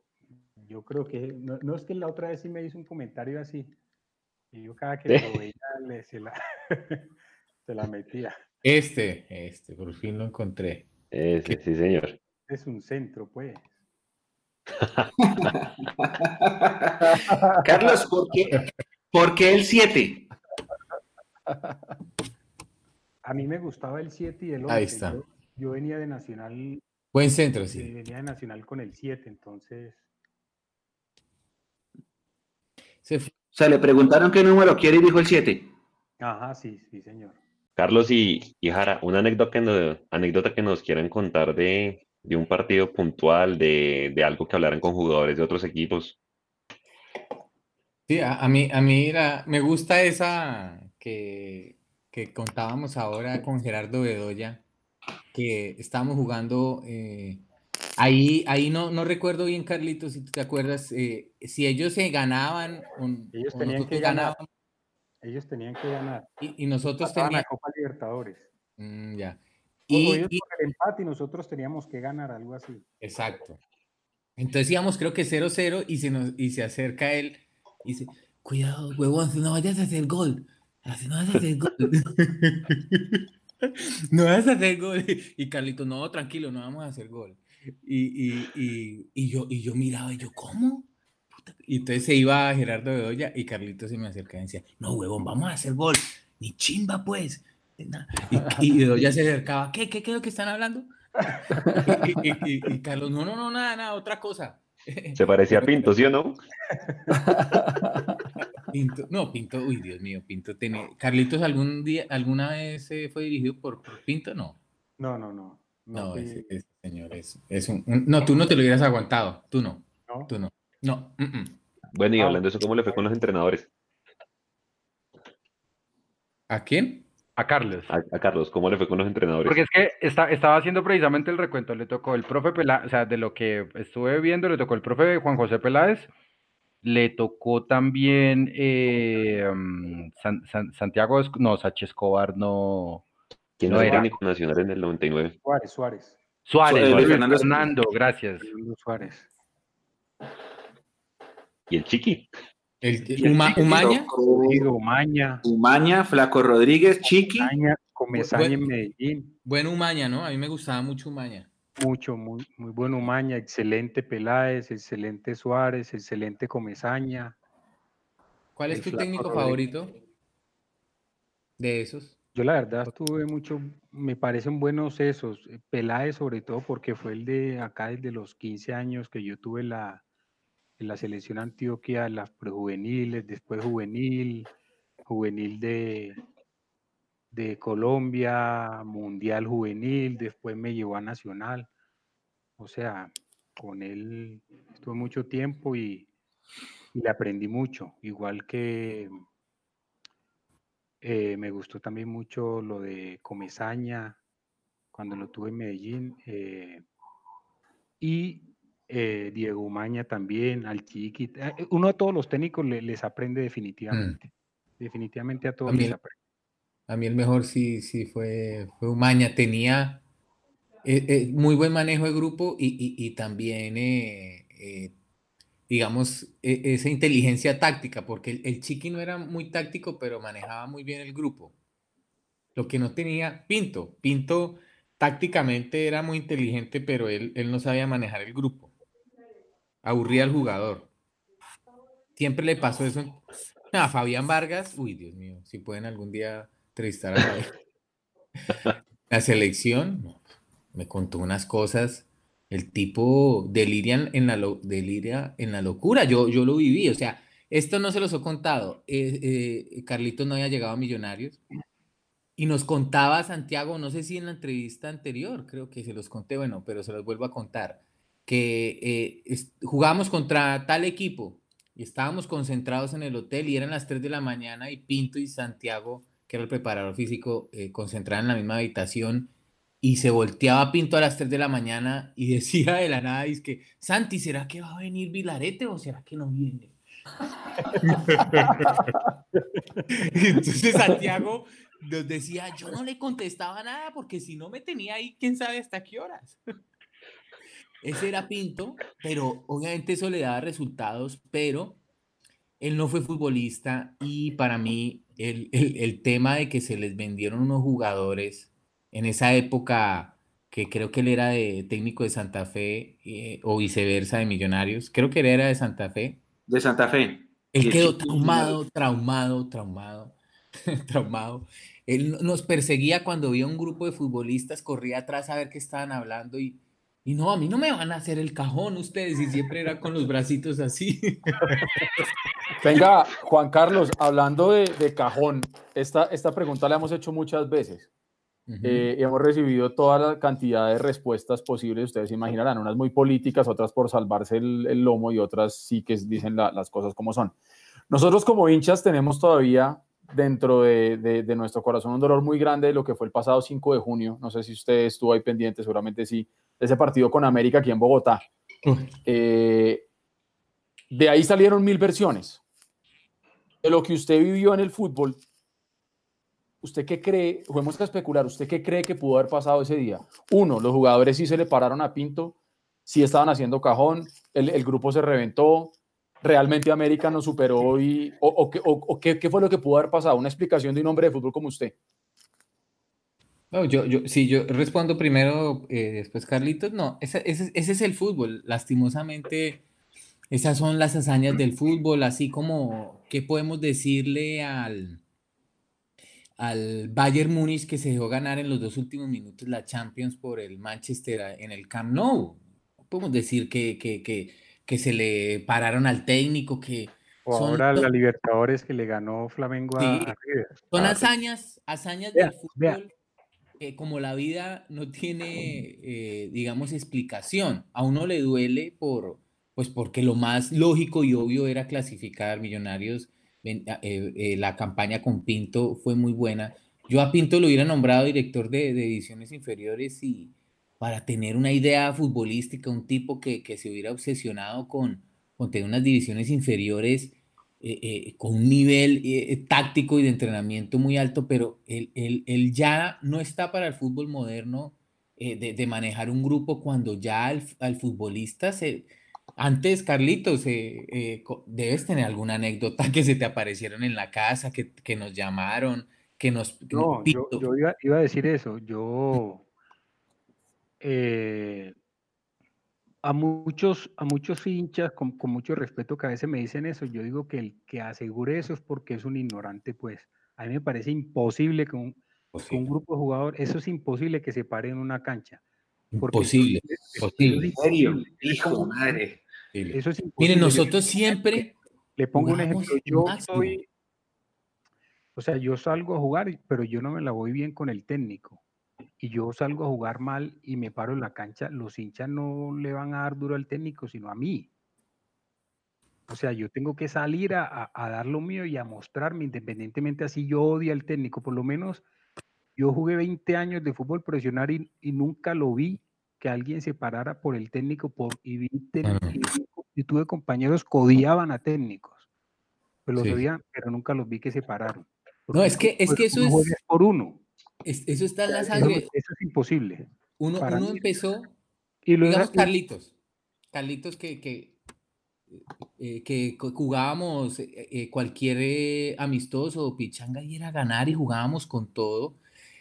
yo creo que, no, es que la otra vez sí me hizo un comentario así. Y yo cada que lo veía le, se, la, se la metía. Este, este, por fin lo encontré. Ese, sí, señor. Es un centro, pues. Carlos, ¿por qué, ¿por qué el 7? A mí me gustaba el 7 y el 8. Ahí está yo venía de Nacional. Buen centro, sí. Eh, venía de Nacional con el 7, entonces. o sea, le preguntaron qué número quiere y dijo el 7. Ajá, sí, sí, señor. Carlos y, y Jara, una anécdota que, nos, anécdota que nos quieran contar de, de un partido puntual, de, de, algo que hablaran con jugadores de otros equipos. Sí, a, a mí, a mí era, me gusta esa que, que contábamos ahora con Gerardo Bedoya, que estábamos jugando. Eh, ahí ahí no, no recuerdo bien, Carlitos, si tú te acuerdas, eh, si ellos se ganaban. ellos tenían que ganar. Ellos tenían que ganar. Y, nosotros teníamos. la Copa Libertadores. Mm, ya. Y, ellos el empate y nosotros teníamos que ganar algo así. Exacto. Entonces íbamos, creo que 0-0 y se, nos, y se acerca él y dice: Cuidado, huevón, no vayas a hacer gol. No vayas a hacer gol. no vas a hacer gol. Y Carlito, no, tranquilo, no vamos a hacer gol. Y, y, y, yo, y yo miraba y yo, ¿cómo? Y entonces se iba Gerardo Bedoya y Carlito se me acerca y decía, no, huevón, vamos a hacer gol. Ni chimba, pues. Y, y Bedoya se acercaba, ¿qué, qué, qué es lo que están hablando? y, Carlos, no, no, no, nada, nada, otra cosa. Se parecía a Pinto, ¿sí o no? Pinto, no, Pinto, uy, Dios mío, Pinto tiene. Carlitos, ¿algún día, alguna vez fue dirigido por, Pinto? No. No, no, no. No, ese, señor es, es un, No, tú no te lo hubieras aguantado. Tú no. ¿No? Tú no. No. Bueno, y hablando de eso, ¿cómo le fue con los entrenadores? ¿A quién? A Carlos. A, Carlos, ¿cómo le fue con los entrenadores? Porque es que estaba haciendo precisamente el recuento, le tocó el profe Peláez, o sea, de lo que estuve viendo, le tocó el profe Juan José Peláez, le tocó también eh, mm, Santiago, no, Sánchez Escobar no. ¿Quién no era técnico nacional en el 99? Suárez, Suárez. Suárez, Fernando, gracias. Suárez. ¿Y el Chiqui? El, Umaña. Umaña. Umaña, Flaco Rodríguez, Chiqui. Umaña, Comesaña en Medellín. Buen Umaña, ¿no? A mí me gustaba mucho Umaña. Mucho, muy, muy buen Umaña, excelente Peláez, excelente Suárez, excelente Comesaña. ¿Cuál es tu técnico favorito de esos? Yo la verdad tuve mucho, me parecen buenos esos, Peláez sobre todo porque fue el de acá desde los 15 años que yo tuve la, en la selección Antioquia, las prejuveniles, después juvenil, juvenil de, de Colombia, mundial juvenil, después me llevó a nacional. O sea, con él estuve mucho tiempo y, le aprendí mucho, igual que eh, me gustó también mucho lo de Comezaña, cuando lo tuve en Medellín. Eh, y eh, Diego Maña también, al Chiqui. Eh, uno a todos los técnicos les aprende definitivamente. Mm. Definitivamente a todos les aprende. A mí el mejor sí, sí fue, fue Umaña. Tenía eh, muy buen manejo de grupo y, también, digamos, e, esa inteligencia táctica, porque el, el, Chiqui no era muy táctico, pero manejaba muy bien el grupo. Lo que no tenía Pinto. Pinto tácticamente era muy inteligente, pero él, él no sabía manejar el grupo aburría al jugador. Siempre le pasó eso. A Fabián Vargas, uy, Dios mío, si pueden algún día entrevistar a La selección me contó unas cosas. El tipo deliria en la, deliria en la locura. Yo, yo lo viví. O sea, esto no se los he contado. Eh, eh, Carlitos no había llegado a Millonarios. Y nos contaba Santiago, no sé si en la entrevista anterior, creo que se los conté, bueno, pero se los vuelvo a contar que eh, jugábamos contra tal equipo y estábamos concentrados en el hotel y eran las 3 de la mañana y Pinto y Santiago, que era el preparador físico, eh, en la misma habitación y se volteaba Pinto a las 3 de la mañana y decía de la nada, es que, Santi, ¿será que va a venir Vilarete o será que no viene? Entonces Santiago nos decía, yo no le contestaba nada porque si no me tenía ahí, quién sabe hasta qué horas. Ese era Pinto, pero obviamente eso le daba resultados, pero él no fue futbolista y para mí el, el, tema de que se les vendieron unos jugadores en esa época que creo que él era de técnico de Santa Fe eh, o viceversa de Millonarios, creo que él era de Santa Fe. De Santa Fe. Él quedó traumado, traumado, traumado, traumado. Él nos perseguía cuando veía un grupo de futbolistas, corría atrás a ver qué estaban hablando y y no, a mí no me van a hacer el cajón ustedes y siempre era con los bracitos así. Venga, Juan Carlos, hablando de, cajón, esta, esta pregunta la hemos hecho muchas veces. Eh, y hemos recibido toda la cantidad de respuestas posibles, ustedes imaginarán, unas muy políticas, otras por salvarse el, lomo y otras sí que dicen las cosas como son. Nosotros como hinchas tenemos todavía dentro de, de, nuestro corazón un dolor muy grande de lo que fue el pasado 5 de junio. No sé si usted estuvo ahí pendiente, seguramente sí, de ese partido con América aquí en Bogotá. Eh, de ahí salieron mil versiones. De lo que usted vivió en el fútbol, ¿usted qué cree? Fuimos a especular, ¿usted qué cree que pudo haber pasado ese día? Uno, los jugadores sí se le pararon a Pinto, sí estaban haciendo cajón, el, el grupo se reventó, realmente América nos superó y, o, o, qué, qué, fue lo que pudo haber pasado? Una explicación de un hombre de fútbol como usted. No, yo, yo, sí, yo respondo primero, eh, después Carlitos. No, ese, ese, es el fútbol. Lastimosamente, esas son las hazañas del fútbol, así como, ¿qué podemos decirle al, al Bayern Múnich que se dejó ganar en los dos últimos minutos la Champions por el Manchester en el Camp Nou? Podemos decir que, que, que, que se le pararon al técnico, que... ahora la Libertadores que le ganó Flamengo a, River. Son ah, hazañas, hazañas del fútbol como la vida no tiene, eh, digamos, explicación. A uno le duele por, pues porque lo más lógico y obvio era clasificar Millonarios. Eh, eh, la campaña con Pinto fue muy buena. Yo a Pinto lo hubiera nombrado director de, de ediciones inferiores y para tener una idea futbolística, un tipo que, que se hubiera obsesionado con, con tener unas divisiones inferiores eh, eh, con un nivel eh, táctico y de entrenamiento muy alto, pero él, él, ya no está para el fútbol moderno de, de, manejar un grupo cuando ya al, al futbolista se... Antes, Carlitos, debes tener alguna anécdota que se te aparecieron en la casa, que, que nos llamaron, que nos... No, yo, yo iba, iba, a decir eso. Yo a muchos, a muchos hinchas, con, mucho respeto, que a veces me dicen eso, yo digo que el que asegure eso es porque es un ignorante, pues. A mí me parece imposible que un, un grupo de jugadores, eso es imposible que se pare en una cancha. Imposible, imposible. Hijo madre. Eso es imposible. Miren, nosotros siempre. Le pongo un ejemplo. Yo soy. O sea, yo salgo a jugar, pero yo no me la voy bien con el técnico y yo salgo a jugar mal y me paro en la cancha, los hinchas no le van a dar duro al técnico, sino a mí. O sea, yo tengo que salir a, dar lo mío y a mostrarme, independientemente así yo odio al técnico. Por lo menos yo jugué 20 años de fútbol profesional y, nunca lo vi que alguien se parara por el técnico por, y, tuve compañeros que odiaban a técnicos. Pues los pero nunca los vi que se pararon. No, es que, es que eso es... Por uno. Eso está en la sangre. Eso, es imposible. Uno, uno empezó, y luego, digamos, Carlitos. Carlitos que, que, eh, que jugábamos eh, eh, cualquier amistoso o pichanga y era ganar y jugábamos con todo.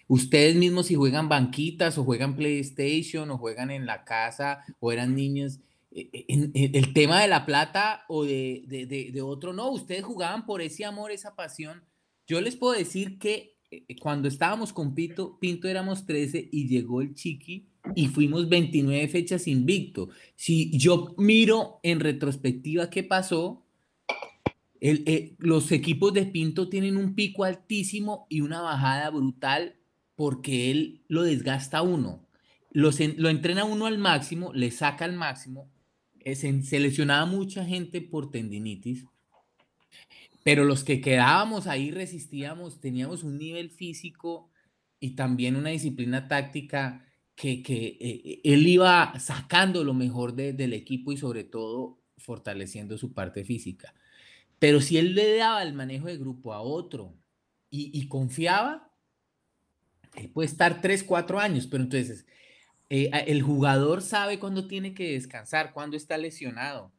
Ustedes mismos si juegan banquitas o juegan PlayStation o juegan en la casa o eran niños, en, el tema de la plata o de, de, de, otro, no, ustedes jugaban por ese amor, esa pasión. Yo les puedo decir que cuando estábamos con Pinto, Pinto éramos 13 y llegó el Chiqui y fuimos 29 fechas invicto. Si yo miro en retrospectiva qué pasó, eh, los equipos de Pinto tienen un pico altísimo y una bajada brutal porque él lo desgasta uno. Lo, lo entrena uno al máximo, le saca al máximo. se lesionaba mucha gente por tendinitis, pero los que quedábamos ahí resistíamos, teníamos un nivel físico y también una disciplina táctica que, que eh, él iba sacando lo mejor del equipo y sobre todo fortaleciendo su parte física. Pero si él le daba el manejo de grupo a otro y, confiaba, él puede estar 3, 4 años, pero entonces eh, el jugador sabe cuándo tiene que descansar, cuándo está lesionado.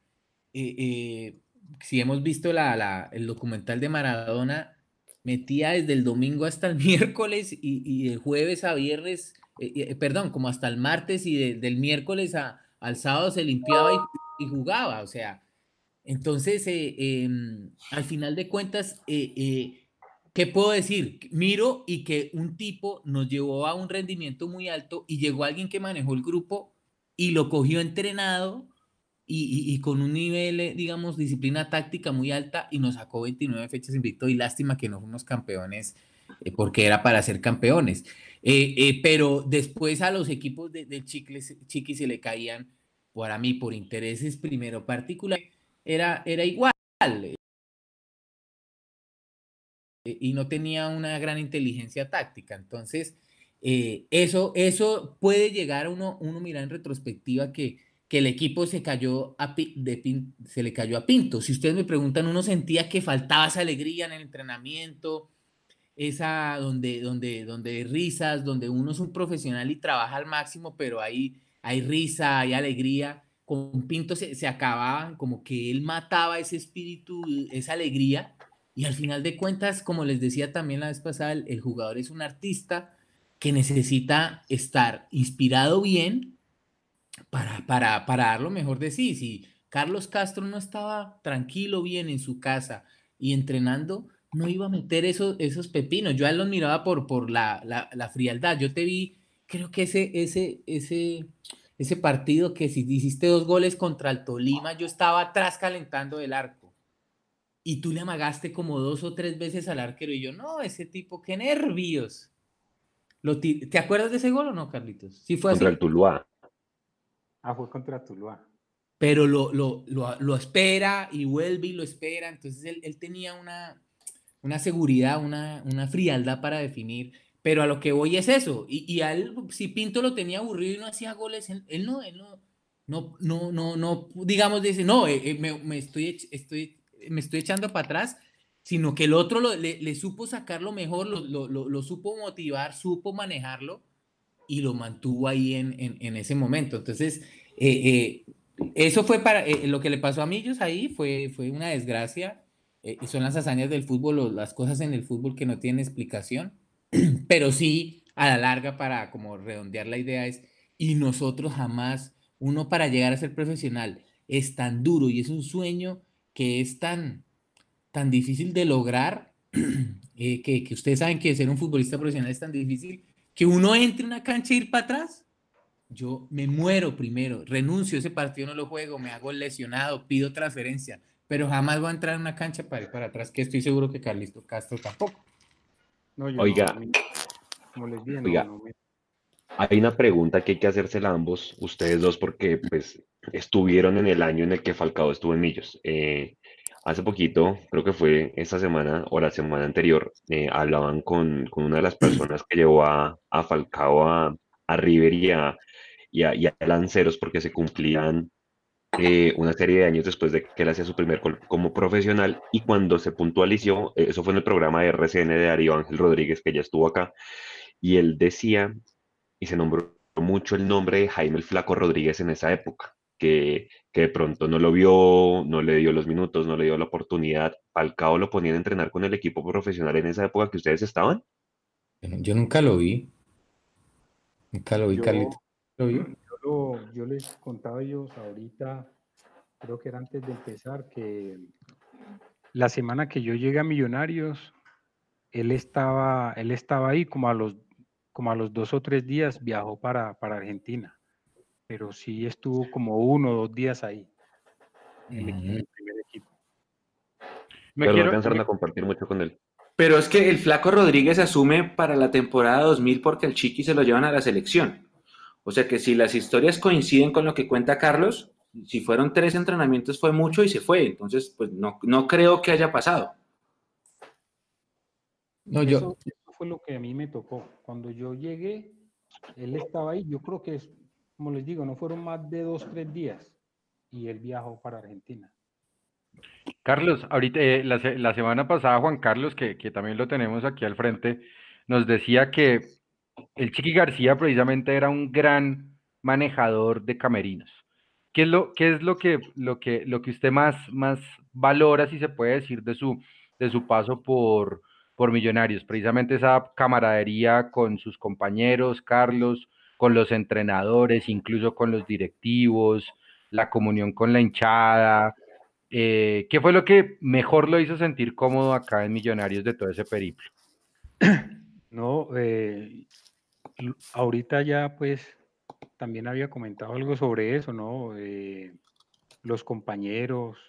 Eh, si hemos visto la, la, el documental de Maradona, metía desde el domingo hasta el miércoles y, y de jueves a viernes eh, eh, perdón, como hasta el martes y del miércoles al sábado se limpiaba y, jugaba, o sea, entonces, eh, em, al final de cuentas, ¿qué puedo decir? Miro y que un tipo nos llevó a un rendimiento muy alto y llegó alguien que manejó el grupo y lo cogió entrenado y, con un nivel, digamos, disciplina táctica muy alta y nos sacó 29 fechas invicto y lástima que no fuimos campeones porque era para ser campeones. Eh, eh, pero después a los equipos de, de Chiqui se le caían, para mí, por intereses primero particulares, era, era igual. Eh, y no tenía una gran inteligencia táctica. Entonces, eso, eso puede llegar a uno, uno mirar en retrospectiva que, que el equipo se cayó a, se le cayó a Pinto. Si ustedes me preguntan, uno sentía que faltaba esa alegría en el entrenamiento, esa donde, donde, donde risas, donde uno es un profesional y trabaja al máximo, pero ahí hay risa, hay alegría. Con Pinto se, se acababan, como que él mataba ese espíritu, esa alegría, y al final de cuentas, como les decía también la vez pasada, el, jugador es un artista que necesita estar inspirado bien para, para, para dar lo mejor de sí. Si Carlos Castro no estaba tranquilo bien en su casa y entrenando, no iba a meter esos, esos pepinos. Yo a él los miraba por, por la, la, frialdad. Yo te vi, creo que ese, ese, ese, ese partido que si hiciste dos goles contra el Tolima, yo estaba atrás calentando el arco. Y tú le amagaste como dos o tres veces al arquero. Y yo, no, ese tipo, qué nervios. Lo ¿Te acuerdas de ese gol o no, Carlitos? Sí fue contra el Tuluá. Ah, fue contra Tuluá. Pero lo, lo, lo, espera y vuelve y lo espera. Entonces él, él tenía una, una seguridad, una, una frialdad para definir. Pero a lo que voy es eso. Y, y a él, si Pinto lo tenía aburrido y no hacía goles, él, no, él no, no, no, no, no, digamos, dice, no, eh, eh, me, me, estoy, estoy, me estoy echando para atrás, sino que el otro lo, le, le, supo sacar lo mejor, lo, lo, lo, supo motivar, supo manejarlo y lo mantuvo ahí en, en, en ese momento. Entonces, eh, eso fue para lo que le pasó a Millos ahí, fue, fue una desgracia eh, son las hazañas del fútbol o las cosas en el fútbol que no tienen explicación, pero sí a la larga para como redondear la idea es, y nosotros jamás, uno para llegar a ser profesional es tan duro y es un sueño que es tan, tan difícil de lograr, eh, que, que, ustedes saben que ser un futbolista profesional es tan difícil, que uno entre en una cancha e ir para atrás. Yo me muero primero, renuncio ese partido, no lo juego, me hago lesionado, pido transferencia, pero jamás va a entrar en una cancha para ir para atrás, que estoy seguro que Carlisto Castro tampoco. oiga, hay una pregunta que hay que hacérsela a ambos, ustedes dos, porque pues estuvieron en el año en el que Falcao estuvo en Millos. Eh, hace poquito, creo que fue esta semana o la semana anterior, eh, hablaban con, con, una de las personas que llevó a, a Falcao a, a River y a, a, Lanceros porque se cumplían eh, una serie de años después de que él hacía su primer gol como profesional y cuando se puntualizó, eh, eso fue en el programa de RCN de Darío Ángel Rodríguez que ya estuvo acá, y él decía, y se nombró mucho el nombre de Jaime el Flaco Rodríguez en esa época, que, que, de pronto no lo vio, no le dio los minutos, no le dio la oportunidad. Al cabo lo ponían a entrenar con el equipo profesional en esa época que ustedes estaban. Yo nunca lo vi. Nunca lo vi, Carlito. Yo, les contaba a ellos ahorita, creo que era antes de empezar, que la semana que yo llegué a Millonarios, él estaba, él estaba ahí como a los, como a los dos o tres días viajó para, para Argentina, pero sí estuvo como uno o dos días ahí. En el, primer equipo. Me pero quiero, no alcanzaron a compartir mucho con él. Pero es que el Flaco Rodríguez asume para la temporada 2000 porque el Chiqui se lo llevan a la selección. O sea que si las historias coinciden con lo que cuenta Carlos, si fueron tres entrenamientos fue mucho y se fue. Entonces, pues no, no creo que haya pasado. No, yo. Eso, fue lo que a mí me tocó. Cuando yo llegué, él estaba ahí. Yo creo que, como les digo, no fueron más de dos, tres días. Y él viajó para Argentina. Carlos, ahorita, eh, la, semana pasada, Juan Carlos, que, también lo tenemos aquí al frente, nos decía que el Chiqui García precisamente era un gran manejador de camerinos. ¿Qué es lo, qué es lo, que, lo, que, lo que usted más, más valora, si se puede decir, de su, de su paso por, por Millonarios? Precisamente esa camaradería con sus compañeros, Carlos, con los entrenadores, incluso con los directivos, la comunión con la hinchada, eh, ¿Qué fue lo que mejor lo hizo sentir cómodo acá en Millonarios de todo ese periplo? No, eh, ahorita ya pues también había comentado algo sobre eso, ¿no? Eh, los compañeros,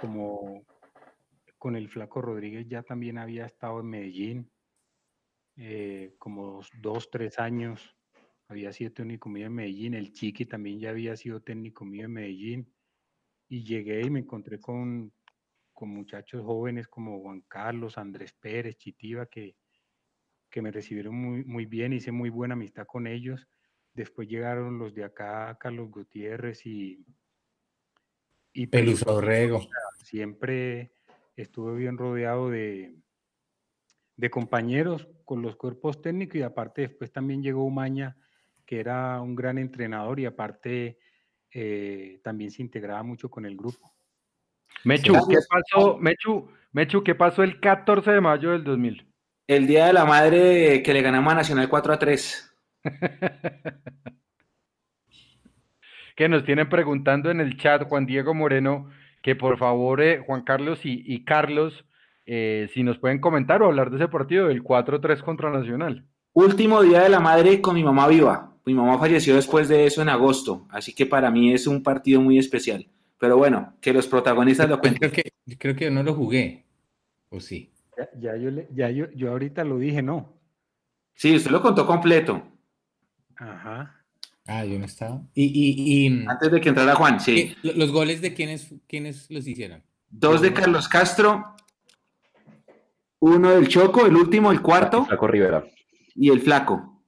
como con el Flaco Rodríguez ya también había estado en Medellín, como dos, tres años, había sido técnico mío en Medellín, el Chiqui también ya había sido técnico mío en Medellín y llegué y me encontré con, con muchachos jóvenes como Juan Carlos, Andrés Pérez, Chitiva, que, que me recibieron muy, muy bien, hice muy buena amistad con ellos. Después llegaron los de acá, Carlos Gutiérrez y... Y Peluso Orrego. Siempre estuve bien rodeado de, de compañeros con los cuerpos técnicos y aparte después también llegó Umaña, que era un gran entrenador y aparte eh, también se integraba mucho con el grupo. Mechu, ¿qué pasó? Mechu, Mechu, ¿qué pasó el 14 de mayo del 2000? El Día de la Madre que le ganamos a Nacional 4 a 3. que nos tienen preguntando en el chat, Juan Diego Moreno, que por favor, eh, Juan Carlos y, Carlos, eh, si nos pueden comentar o hablar de ese partido del 4-3 contra Nacional. Último Día de la Madre con mi mamá viva. Mi mamá falleció después de eso en agosto, así que para mí es un partido muy especial. Pero bueno, que los protagonistas lo cuenten. Creo que, creo que no lo jugué, ¿o sí? Ya, yo, ya yo, yo ahorita lo dije, no. Sí, usted lo contó completo. Ajá. Ah, yo no estaba. Y, y, Antes de que entrara Juan, sí. ¿Los goles de quiénes, quiénes los hicieron? Dos de Carlos Castro, uno del Choco, el último, el cuarto. Flaco Rivera. Y el Flaco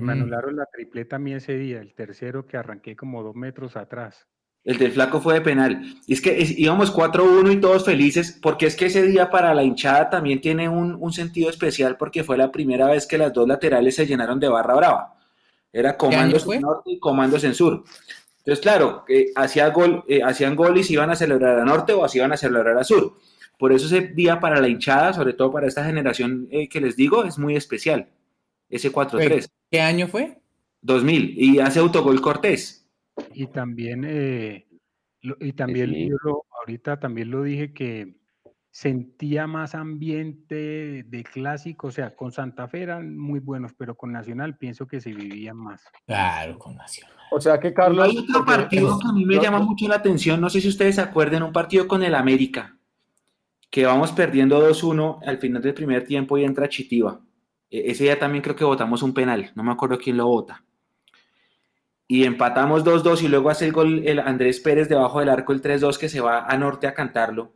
me mm. anularon la tripleta a mí ese día, el tercero que arranqué como dos metros atrás. El del flaco fue de penal. Y es que íbamos 4-1 y todos felices, porque es que ese día para la hinchada también tiene un, sentido especial, porque fue la primera vez que las dos laterales se llenaron de barra brava. Era comandos en norte y comandos en sur. Entonces, claro, eh, hacía gol, eh, hacían gol y se iban a celebrar a norte o se iban a celebrar a sur. Por eso ese día para la hinchada, sobre todo para esta generación eh, que les digo, es muy especial. Ese 4-3. ¿Qué año fue? 2000. Y hace autogol Cortés. Y también, eh, y también yo ahorita también lo dije que sentía más ambiente de clásico, o sea, con Santa Fe eran muy buenos, pero con Nacional pienso que se vivían más. Claro, con Nacional. O sea que Carlos... Hay otro partido que a mí me llama mucho la atención, no sé si ustedes se acuerdan, un partido con el América, que vamos perdiendo 2-1 al final del primer tiempo y entra Chitiva. E-, ese día también creo que votamos un penal, no me acuerdo quién lo vota. Y empatamos 2-2 y luego hace el gol el Andrés Pérez debajo del arco el 3-2 que se va a norte a cantarlo.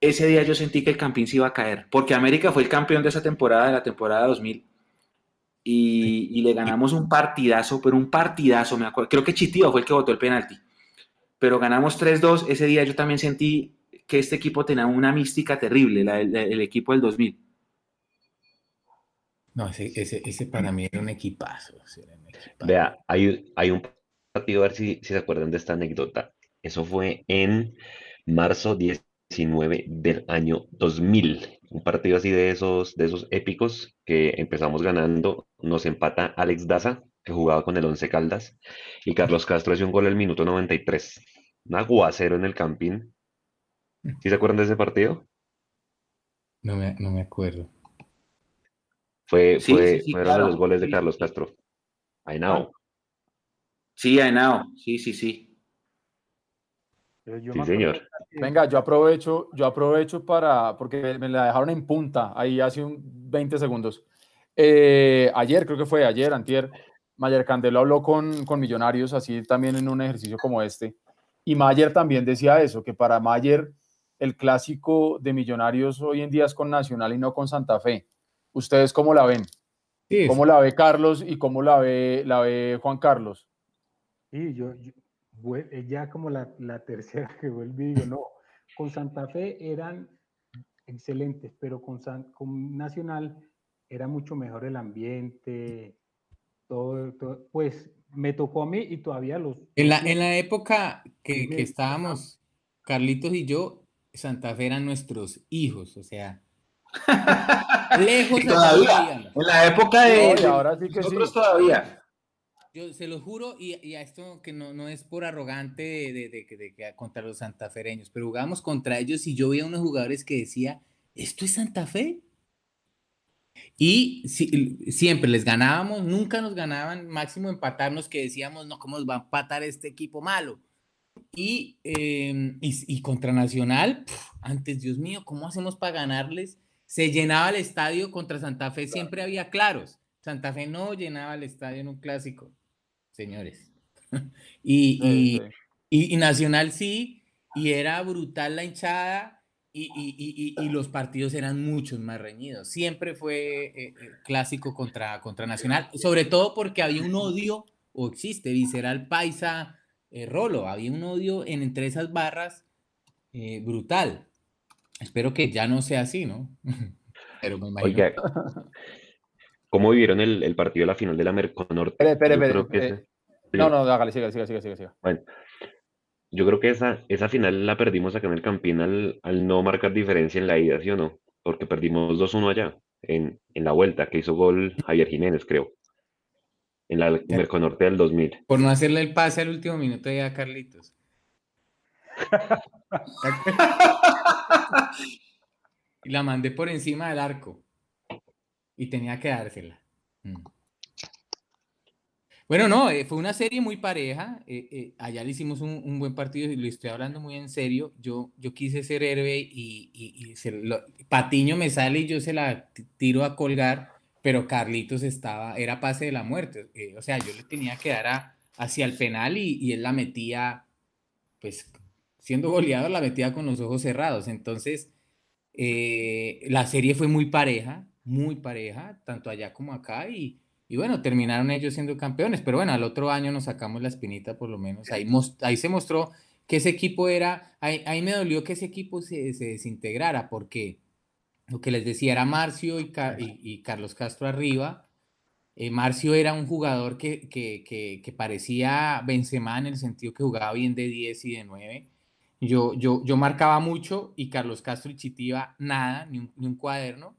Ese día yo sentí que el Campín se iba a caer, porque América fue el campeón de esa temporada, de la temporada 2000. y, le ganamos un partidazo, pero un partidazo, me acuerdo. Creo que Chitiva fue el que votó el penalti. Pero ganamos 3-2. Ese día yo también sentí que este equipo tenía una mística terrible, el, equipo del 2000. No, ese, ese, para mí era un equipazo. Vea, hay, hay un partido, a ver si, si se acuerdan de esta anécdota. Eso fue en marzo 19 del año 2000 un partido así de esos, de esos épicos que empezamos ganando, nos empata Alex Daza, que jugaba con el Once Caldas, y Carlos Castro hace un gol al minuto 93. Un aguacero en el campín. ¿Sí se acuerdan de ese partido? No me, no me acuerdo. Fue, fue, fueron los goles de Carlos Castro. Ainao. Sí, Ainao. Sí, sí, sí sí, señor. Venga, yo aprovecho, yo aprovecho para, porque me la dejaron en punta ahí hace un 20 segundos. Eh, ayer, creo que fue ayer, antier, Mayer Candelo habló con, con Millonarios, así también en un ejercicio como este, y Mayer también decía eso, que para Mayer el clásico de Millonarios hoy en día es con Nacional y no con Santa Fe. ¿Ustedes cómo la ven? ¿Cómo la ve Carlos y cómo la ve, la ve Juan Carlos? Sí, yo, ya como la, tercera que vuelve y digo, no, con Santa Fe eran excelentes, pero con, con Nacional era mucho mejor el ambiente, todo, pues me tocó a mí y todavía los... En la, en la época que, que estábamos, Carlitos y yo, Santa Fe eran nuestros hijos, o sea, lejos todavía, en la época de, ahora sí que nosotros todavía yo se lo juro, y, a esto que no, no es por arrogante de, de, de, contra los santafereños, pero jugábamos contra ellos y yo veía unos jugadores que decía, ¿esto es Santa Fe? Y siempre les ganábamos, nunca nos ganaban, máximo empatarnos que decíamos, no, ¿cómo nos va a empatar este equipo malo? Y, em, y, contra Nacional, antes, Dios mío, ¿cómo hacemos para ganarles? Se llenaba el estadio contra Santa Fe, siempre había claros. Santa Fe no llenaba el estadio en un clásico señores. y, y, Nacional sí, y era brutal la hinchada. Y, los partidos eran muchos más reñidos. Siempre fue eh, eh, clásico contra, contra Nacional, sobre todo porque había un odio, o existe, visceral paisa eh, rolo, había un odio en, entre esas barras brutal. Espero que ya no sea así, ¿no? Pero me imagino. ¿cómo vivieron el, partido de la final de la Merconorte? Espera, espera, espera. No, no, hágale, siga, siga, siga, siga. Bueno, yo creo que esa, esa final la perdimos acá en el Campín al, no marcar diferencia en la ida, ¿sí o no? Porque perdimos 2-1 allá, en, la vuelta, que hizo gol Javier Jiménez, creo. En la Merconorte del 2000. Por no hacerle el pase al último minuto ya a Carlitos. y la mandé por encima del arco. Y tenía que dársela. Mm. Bueno, no, eh, fue una serie muy pareja. Eh, eh, allá le hicimos un, buen partido y lo estoy hablando muy en serio. Yo, yo quise ser héroe y, Patiño me sale y yo se la tiro a colgar, pero Carlitos estaba, era pase de la muerte. o sea, yo le tenía que dar hacia el penal y, él la metía, pues siendo goleado, la metía con los ojos cerrados. Entonces, la serie fue muy pareja, muy pareja, tanto allá como acá y y bueno, terminaron ellos siendo campeones, pero bueno, al otro año nos sacamos la espinita por lo menos. Ahí, ahí se mostró que ese equipo era, ahí, ahí me dolió que ese equipo se, se, desintegrara, porque lo que les decía era Marcio y, y, Carlos Castro arriba. Eh, Marcio era un jugador que, que, que, que, parecía Benzema en el sentido que jugaba bien de 10 y de 9. Yo, yo, yo marcaba mucho y Carlos Castro y Chitiva nada, ni un, ni un cuaderno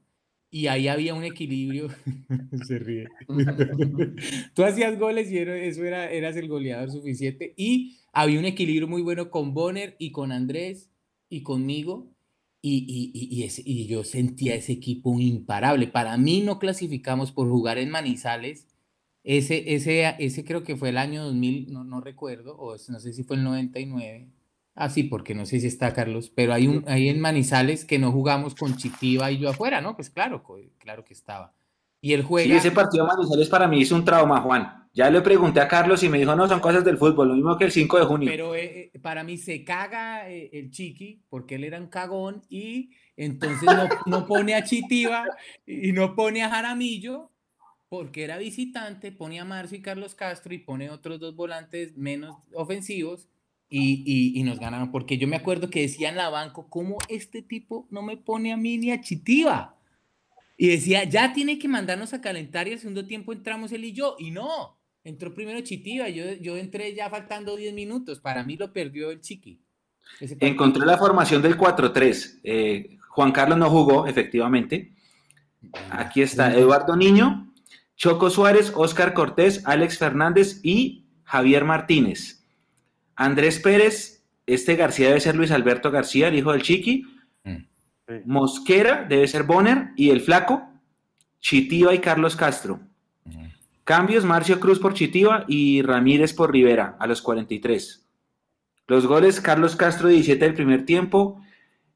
y ahí había un equilibrio. Se ríe. Tú hacías goles y eso era, eras el goleador suficiente. Y había un equilibrio muy bueno con Bonner y con Andrés y conmigo. Y, y, y, yo sentía ese equipo imparable. Para mí no clasificamos por jugar en Manizales. Ese, ese, ese creo que fue el año 2000, no, no recuerdo, o no sé si fue el 99 Ah, sí, porque no sé si está Carlos, pero hay un hay en Manizales que no jugamos con Chitiva y yo afuera, ¿no? Pues claro, claro que estaba. Y el juega. Sí, ese partido de Manizales para mí es un trauma, Juan. Ya le pregunté a Carlos y me dijo, no, son cosas del fútbol, lo mismo que el 5 de junio. Pero eh, eh, para mí se caga eh, el Chiqui, porque él era un cagón, y entonces no, no pone a Chitiva y no pone a Jaramillo, porque era visitante, pone a Marcio y Carlos Castro y pone otros dos volantes menos ofensivos y, y, nos ganaron. Porque yo me acuerdo que decía en la banco, ¿cómo este tipo no me pone a mí ni a Chitiva? Y decía, ya tiene que mandarnos a calentar y al segundo tiempo entramos él y yo. Y no, entró primero Chitiva. Yo, yo entré ya faltando 10 minutos. Para mí lo perdió el Chiqui. Encontré la formación del 4-3. Eh, Juan Carlos no jugó, efectivamente. Aquí está Eduardo Niño, Choco Suárez, Oscar Cortés, Alex Fernández y Javier Martínez. Andrés Pérez, este García debe ser Luis Alberto García, el hijo del Chiqui. Mosquera debe ser Bonner y el Flaco, Chitiva y Carlos Castro. Cambios, Marcio Cruz por Chitiva y Ramírez por Rivera a los 43. Los goles, Carlos Castro 17 del primer tiempo,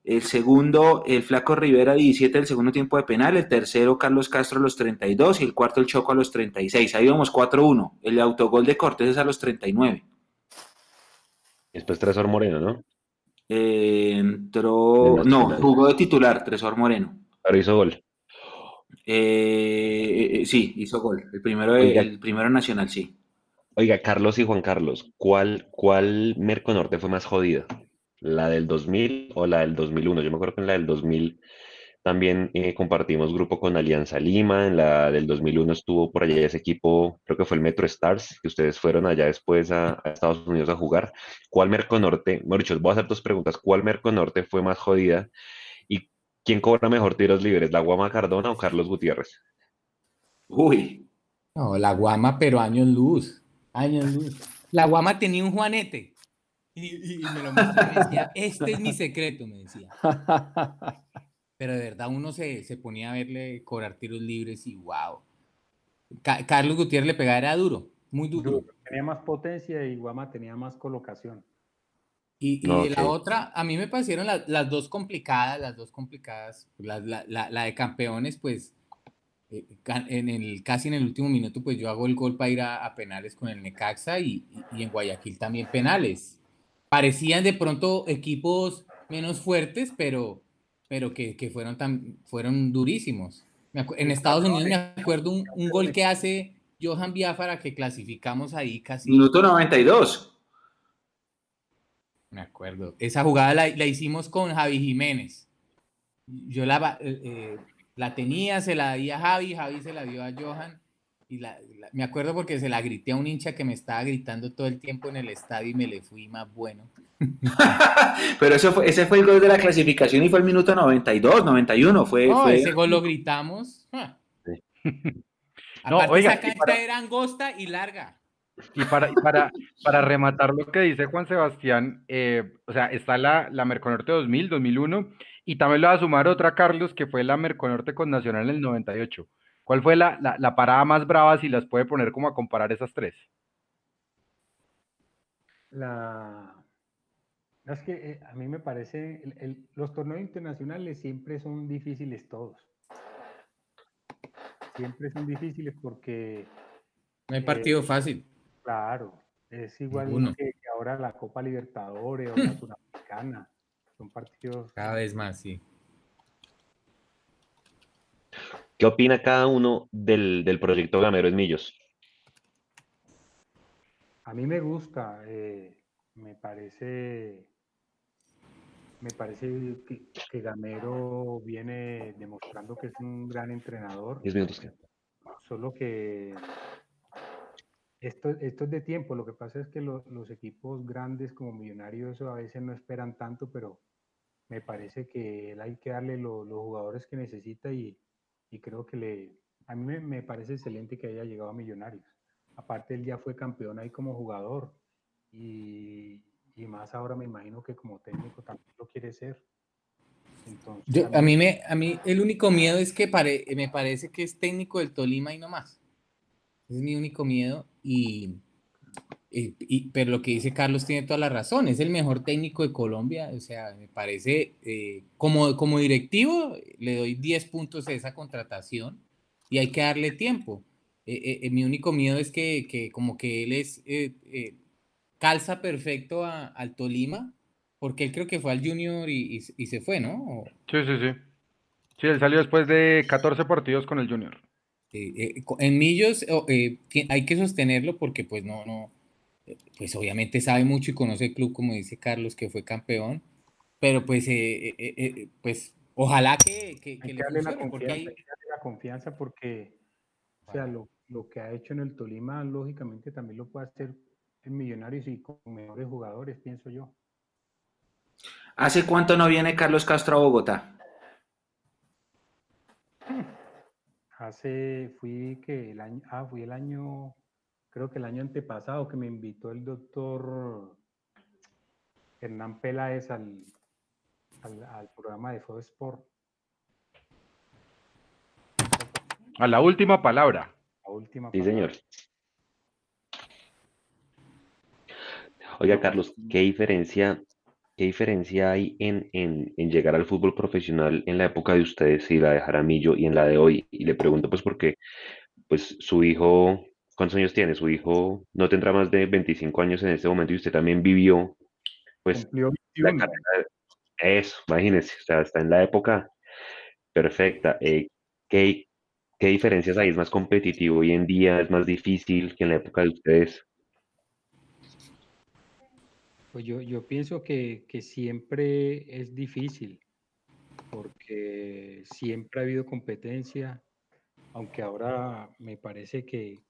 el segundo, el Flaco Rivera 17 del segundo tiempo de penal, el tercero, Carlos Castro a los 32 y el cuarto, el Choco a los 36. Ahí vamos 4-1. El autogol de Cortés es a los 39. Después Tresor Moreno, ¿no? Entró. No, jugó de titular, Tresor Moreno. Pero hizo gol. Eh, eh, sí, hizo gol. El primero, el primero nacional, sí. Oiga, Carlos y Juan Carlos, ¿cuál, cuál Merconorte fue más jodida? ¿La del 2000 o la del 2001? Yo me acuerdo que en la del 2000 también eh, compartimos grupo con Alianza Lima. En la del 2001 estuvo por allá ese equipo, creo que fue el Metro Stars, que ustedes fueron allá después a, Estados Unidos a jugar. ¿Cuál Merconorte? Dicho, voy a hacer dos preguntas. ¿Cuál Merconorte fue más jodida? ¿Y quién cobra mejor tiros libres, la Guama Cardona o Carlos Gutiérrez? Uy. No, la Guama, pero años luz. Años luz. La Guama tenía un Juanete. Y, me lo mostró y me decía, este es mi secreto, me decía. Pero de verdad uno se, se ponía a verle cobrar tiros libres y wow. Carlos Gutiérrez le pegaba, era duro, muy duro. Tenía más potencia y Guama tenía más colocación. Y, y la otra, a mí me parecieron las dos complicadas, las dos complicadas. La, la, la, de campeones, pues, eh, en el, casi en el último minuto, pues yo hago el gol para ir a, penales con el Necaxa y, y, en Guayaquil también penales. Parecían de pronto equipos menos fuertes, pero, pero que, que fueron, tan, fueron durísimos. En Estados Unidos me acuerdo un, un gol que hace Johan Biafara que clasificamos ahí casi. Minuto 92. Me acuerdo. Esa jugada la, la hicimos con Javi Jiménez. Yo la, eh, eh, la tenía, se la di a Javi, Javi se la dio a Johan. Y la, me acuerdo porque se la grité a un hincha que me estaba gritando todo el tiempo en el estadio y me le fui más bueno. Pero eso fue, ese fue el gol de la clasificación y fue el minuto 92, 91. Fue, no, ese gol lo gritamos. Ah. No, oiga, esa cancha era angosta y larga. Y para, para, para rematar lo que dice Juan Sebastián, eh, o sea, está la, la Merconorte 2000, 2001, y también le va a sumar otra, Carlos, que fue la Merconorte con Nacional en el 98. ¿Cuál fue la, la, la parada más brava si las puede poner como a comparar esas tres? La, es que eh, a mí me parece, los torneos internacionales siempre son difíciles todos. Siempre son difíciles porque... No hay partido eh, fácil. Claro, es igual que, ahora la Copa Libertadores o la Sudamericana. Son partidos... Cada vez más, sí. ¿Qué opina cada uno del, del proyecto Gamero Millos? A mí me gusta, eh, me parece me parece que, Gamero viene demostrando que es un gran entrenador. Solo que esto, esto es de tiempo. Lo que pasa es que los equipos grandes como Millonarios a veces no esperan tanto, pero me parece que él hay que darle los jugadores que necesita y, y creo que le... A mí me, me, parece excelente que haya llegado a Millonarios. Aparte, él ya fue campeón ahí como jugador y, y más ahora me imagino que como técnico también lo quiere ser. Entonces, a, mí, me, a mí el único miedo es que pare, me parece que es técnico del Tolima y no más. Es mi único miedo y, y, pero lo que dice Carlos tiene toda la razón, es el mejor técnico de Colombia, o sea, me parece, eh, como, como directivo, le doy 10 puntos a esa contratación y hay que darle tiempo. Eh, eh, mi único miedo es que, que, como que él es calza perfecto al Tolima, porque él creo que fue al Junior y, se fue, ¿no? Sí, sí, sí. Sí, él salió después de 14 partidos con el Junior. en Millos hay que sostenerlo porque pues no, no, pues obviamente sabe mucho y conoce el club, como dice Carlos, que fue campeón, pero pues, pues ojalá que, que, que, darle la confianza, la confianza porque, o sea, lo, lo que ha hecho en el Tolima, lógicamente también lo puede hacer en Millonarios y con mejores jugadores, pienso yo. ¿Hace cuánto no viene Carlos Castro a Bogotá? Hace, fui que el año, ah, fui el año, creo que el año antepasado que me invitó el doctor Hernán Peláez al, al, programa de Food Sport. A la última palabra. La última sí, señor. Oiga, Carlos, ¿qué diferencia, qué diferencia hay en, llegar al fútbol profesional en la época de ustedes y la de Jaramillo y en la de hoy? Y le pregunto pues porque pues su hijo, ¿cuántos años tiene? Su hijo no tendrá más de 25 años en este momento y usted también vivió pues eso, imagínese, o sea, está en la época perfecta. Eh, ¿qué, ¿Qué diferencias hay? ¿Es más competitivo hoy en día? ¿Es más difícil que en la época de ustedes? Pues yo, yo pienso que, siempre es difícil, porque siempre ha habido competencia, aunque ahora me parece que,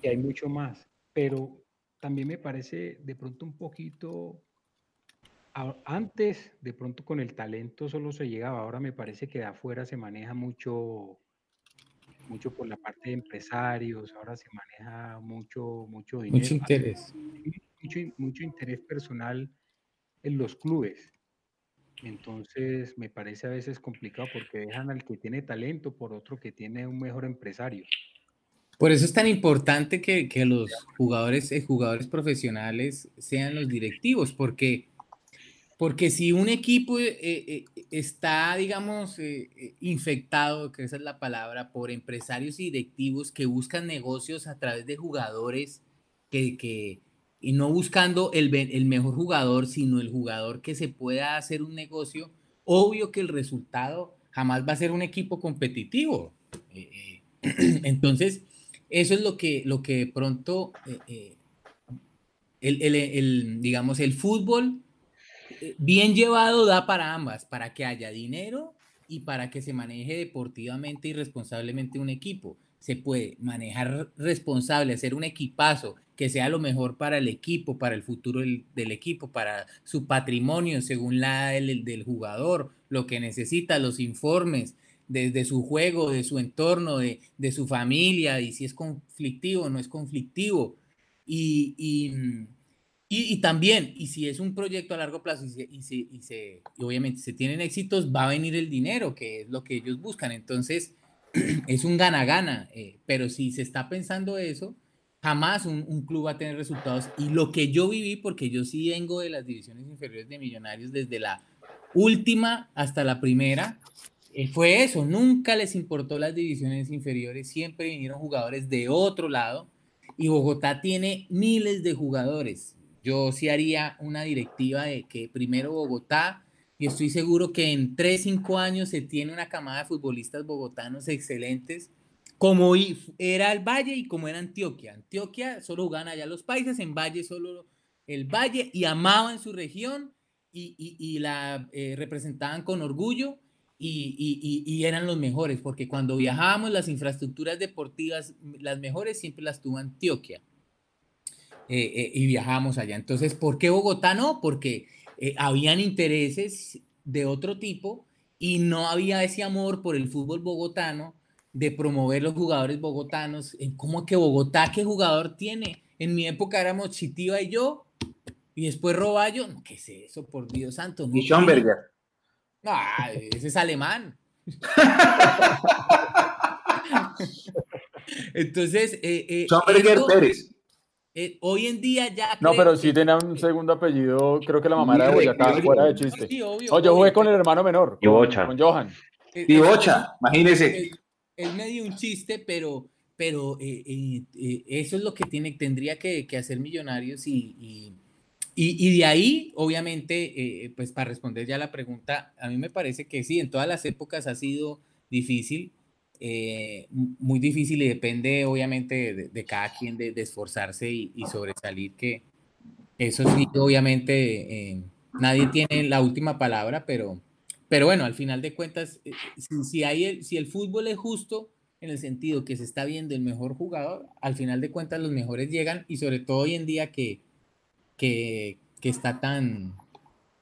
que hay mucho más, pero también me parece de pronto un poquito antes, de pronto con el talento solo se llegaba, ahora me parece que de afuera se maneja mucho, mucho por la parte de empresarios, ahora se maneja mucho, mucho dinero. Mucho interés. Mucho, mucho interés personal en los clubes. Entonces me parece a veces complicado porque dejan al que tiene talento por otro que tiene un mejor empresario. Por eso es tan importante que, que los jugadores, eh, jugadores profesionales sean los directivos, porque porque si un equipo eh, eh, está, digamos, infectado, que esa es la palabra, por empresarios y directivos que buscan negocios a través de jugadores, que, y no buscando el, el mejor jugador, sino el jugador que se pueda hacer un negocio, obvio que el resultado jamás va a ser un equipo competitivo. entonces, eso es lo que, lo que pronto, el, el, digamos, el fútbol bien llevado da para ambas, para que haya dinero y para que se maneje deportivamente y responsablemente un equipo. Se puede manejar responsable, hacer un equipazo que sea lo mejor para el equipo, para el futuro del, equipo, para su patrimonio según la del, del jugador, lo que necesita, los informes, desde su juego, de su entorno, de, de, su familia, y si es conflictivo o no es conflictivo. Y, y, y, también, y si es un proyecto a largo plazo y, se, y, se, obviamente se tienen éxitos, va a venir el dinero, que es lo que ellos buscan. Entonces, es un gana-gana. Eh, pero si se está pensando eso, jamás un, un, club va a tener resultados. Y lo que yo viví, porque yo sí vengo de las divisiones inferiores de Millonarios desde la última hasta la primera, fue eso. Nunca les importó las divisiones inferiores, siempre vinieron jugadores de otro lado. Y Bogotá tiene miles de jugadores yo sí haría una directiva de que primero Bogotá, y estoy seguro que en 3, 5 años se tiene una camada de futbolistas bogotanos excelentes, como era el Valle y como era Antioquia. Antioquia solo jugaban allá los países, en Valle solo el Valle, y amaban su región y, y, la eh, representaban con orgullo. Y, y, eran los mejores, porque cuando viajábamos las infraestructuras deportivas, las mejores siempre las tuvo Antioquia. Eh, eh, y viajamos allá. Entonces, ¿por qué Bogotá no? Porque eh, habían intereses de otro tipo y no había ese amor por el fútbol bogotano de promover los jugadores bogotanos. ¿Cómo que Bogotá qué jugador tiene? En mi época éramos Chitiva y yo, y después Roballo. No, ¿qué es eso? Por Dios santo. y Schomberger. Ah, ese es alemán. Entonces, eh, Schomberger Pérez. Eh, hoy en día ya. No, pero sí tenía un segundo apellido, creo que la mamá era de Boyacá, fuera de chiste. no, yo jugué con el hermano menor, con, Johan. Eh, Bocha, imagínese. Es, medio un chiste, pero, pero eh, eso es lo que tiene, tendría que, que hacer Millonarios y, y, y, de ahí, obviamente, pues para responder ya la pregunta, a mí me parece que sí, en todas las épocas ha sido difícil eh, muy difícil y depende obviamente de, cada quien de, esforzarse y, sobresalir, que eso sí, obviamente eh, nadie tiene la última palabra, pero, pero bueno, al final de cuentas, eh, si, hay el, si el fútbol es justo en el sentido que se está viendo el mejor jugador, al final de cuentas los mejores llegan y sobre todo hoy en día que, que, que está tan,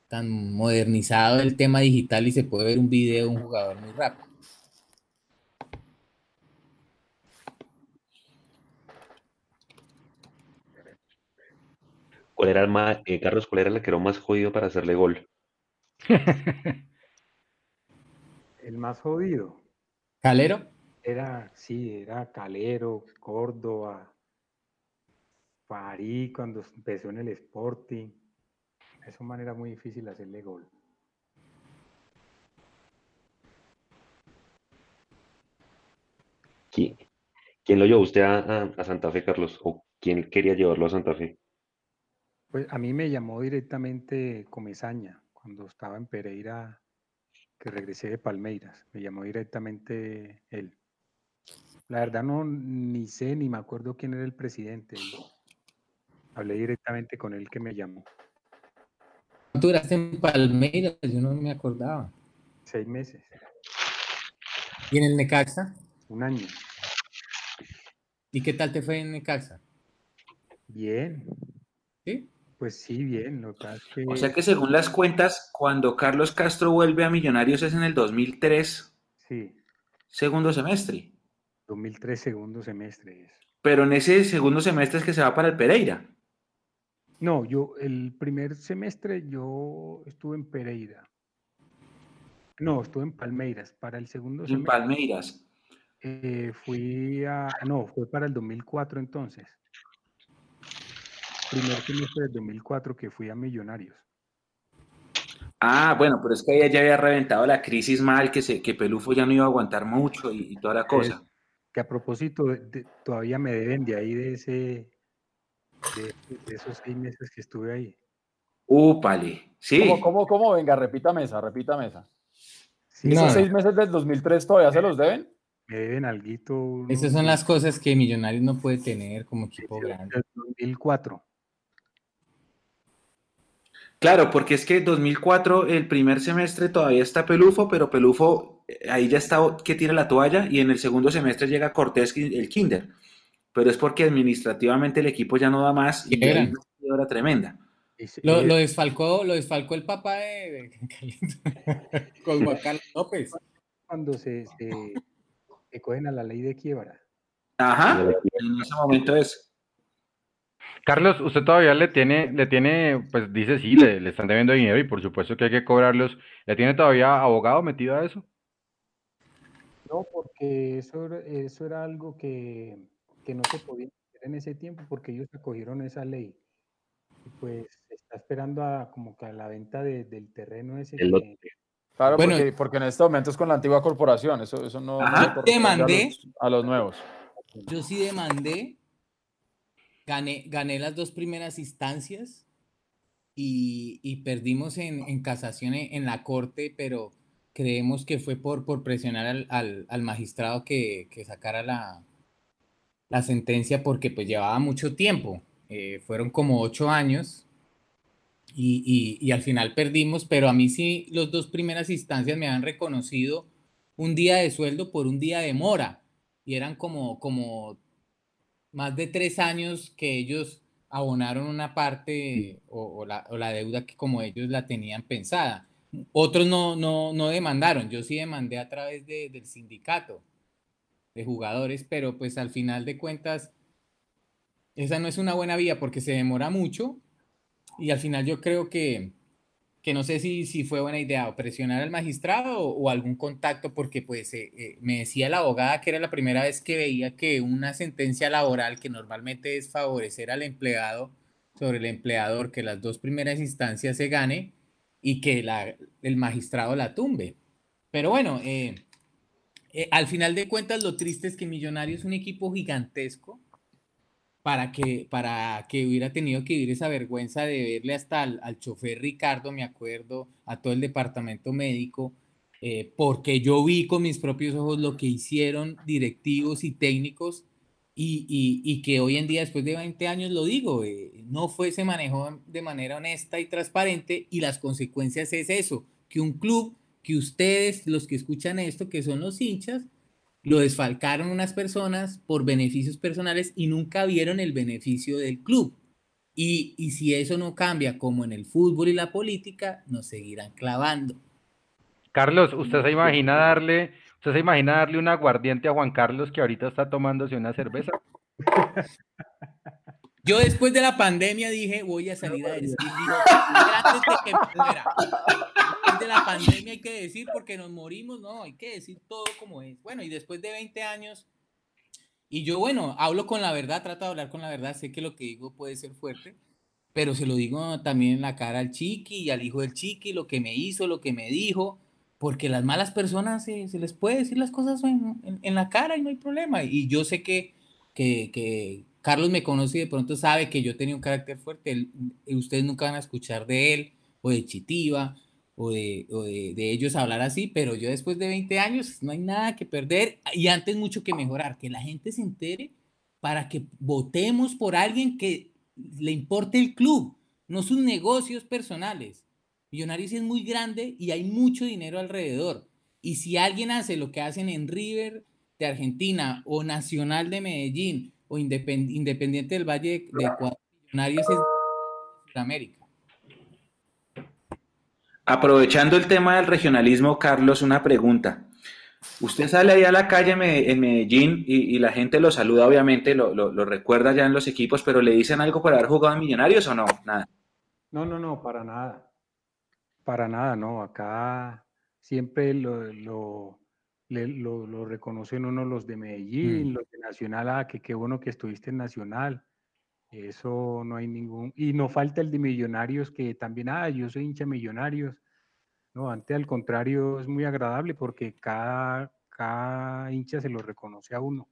tan modernizado el tema digital y se puede ver un video de un jugador muy rápido. ¿Cuál era el más, eh, Carlos, cuál era el que era más jodido para hacerle gol? el más jodido. ¿Calero? Era, sí, era Calero, Córdoba, Farí cuando empezó en el Sporting. Es una manera muy difícil hacerle gol. ¿Quién, lo llevó usted a Santa Fe, Carlos? ¿O quién quería llevarlo a Santa Fe? Pues a mí me llamó directamente Comesaña cuando estaba en Pereira, que regresé de Palmeiras. Me llamó directamente él. La verdad no ni sé ni me acuerdo quién era el presidente. Hablé directamente con él que me llamó. ¿Cuánto duraste en Palmeiras? Yo no me acordaba. Seis meses. ¿Y en el Necaxa? Un año. ¿Y qué tal te fue en Necaxa? Bien. ¿Sí? Pues sí, bien. Lo que... O sea que según las cuentas, cuando Carlos Castro vuelve a Millonarios es en el 2003. Sí. Segundo semestre. 2003, segundo semestre. Pero en ese segundo semestre es que se va para el Pereira. No, yo el primer semestre yo estuve en Pereira. No, estuve en Palmeiras. Para el segundo semestre. En Palmeiras. Eh, fui a. No, fue para el 2004 entonces primer semestre del 2004 que fui a Millonarios. Ah, bueno, pero es que ella ya había reventado la crisis mal, que, se, que Pelufo ya no iba a aguantar mucho y, toda la cosa. que a propósito, todavía me deben de ahí de ese, de, esos seis meses que estuve ahí. Úpale, sí. ¿Cómo, cómo, cómo? Venga, repita mesa, repita mesa. ¿Esos seis meses del 2003 todavía se los deben? Me deben algo. Esas son las cosas que Millonarios no puede tener como equipo grande. 2004. Claro, porque es que 2004, el primer semestre todavía está Pelufo, pero Pelufo eh, ahí ya está que tira la toalla y en el segundo semestre llega Cortés, el Kinder. Pero es porque administrativamente el equipo ya no da más y era una tremenda. Lo, lo, desfalcó, lo desfalcó el papá de, con Juan Carlos López. Cuando se, se, cogen a la ley de quiebra. Ajá, en ese momento es. Carlos, usted todavía le tiene, le tiene, pues dice sí, le, están debiendo dinero y por supuesto que hay que cobrarlos. ¿Le tiene todavía abogado metido a eso? No, porque eso, eso era algo que, no se podía hacer en ese tiempo porque ellos acogieron esa ley. Y pues está esperando a como que a la venta del terreno ese. Claro, bueno, porque, en este momento es con la antigua corporación, eso, eso no, demandé a los nuevos. Yo sí demandé Gané, las dos primeras instancias y, perdimos en, casación en, la corte, pero creemos que fue por, por presionar al, magistrado que, sacara la, la, sentencia porque pues llevaba mucho tiempo. Eh, fueron como ocho años y, y, al final perdimos, pero a mí sí los dos primeras instancias me han reconocido un día de sueldo por un día de mora y eran como, como más de tres años que ellos abonaron una parte o, la, deuda que como ellos la tenían pensada. Otros no, no, no demandaron, yo sí demandé a través del sindicato de jugadores, pero pues al final de cuentas, esa no es una buena vía porque se demora mucho y al final yo creo que, que no sé si, si fue buena idea o presionar al magistrado o, algún contacto, porque pues eh, eh, me decía la abogada que era la primera vez que veía que una sentencia laboral que normalmente es favorecer al empleado sobre el empleador, que las dos primeras instancias se gane y que la, el magistrado la tumbe. Pero bueno, eh, al final de cuentas lo triste es que Millonarios es un equipo gigantesco para que, para que hubiera tenido que vivir esa vergüenza de verle hasta al, chofer Ricardo, me acuerdo, a todo el departamento médico, eh, porque yo vi con mis propios ojos lo que hicieron directivos y técnicos y, que hoy en día, después de 20 años, lo digo, eh, no fue, se manejó de manera honesta y transparente y las consecuencias es eso, que un club, que ustedes, los que escuchan esto, que son los hinchas, lo desfalcaron unas personas por beneficios personales y nunca vieron el beneficio del club. Y, y si eso no cambia, como en el fútbol y la política, nos seguirán clavando. Carlos, ¿usted se imagina darle ¿Usted se imagina darle un aguardiente a Juan Carlos que ahorita está tomándose una cerveza? Yo después de la pandemia dije, voy a salir a decir, antes de que Después de la pandemia hay que decir porque nos morimos, no, hay que decir todo como es. Bueno, y después de 20 años, y yo, bueno, hablo con la verdad, trato de hablar con la verdad, sé que lo que digo puede ser fuerte, pero se lo digo también en la cara al chiqui y al hijo del chiqui, lo que me hizo, lo que me dijo, porque las malas personas se, les puede decir las cosas en, la cara y no hay problema. Y yo sé que, que, Carlos me conoce y de pronto sabe que yo tenía un carácter fuerte. ustedes nunca van a escuchar de él o de Chitiva o, de, de, ellos hablar así, pero yo después de 20 años no hay nada que perder y antes mucho que mejorar, que la gente se entere para que votemos por alguien que le importe el club, no sus negocios personales. Millonarios es muy grande y hay mucho dinero alrededor. Y si alguien hace lo que hacen en River de Argentina o Nacional de Medellín o Independiente del Valle de Ecuador, Millonarios es de América. Aprovechando el tema del regionalismo, Carlos, una pregunta. Usted sale ahí a la calle en Medellín y, la gente lo saluda, obviamente, lo, lo, recuerda ya en los equipos, pero ¿le dicen algo por haber jugado en Millonarios o no? Nada. No, no, no, para nada. Para nada, no. Acá siempre lo, lo, lo, reconocen uno los de Medellín, mm. los de Nacional, ah, que qué bueno que estuviste en Nacional. Eso no hay ningún. Y no falta el de Millonarios, que también, ah, yo soy hincha Millonarios. No, antes al contrario, es muy agradable porque cada, cada hincha se lo reconoce a uno.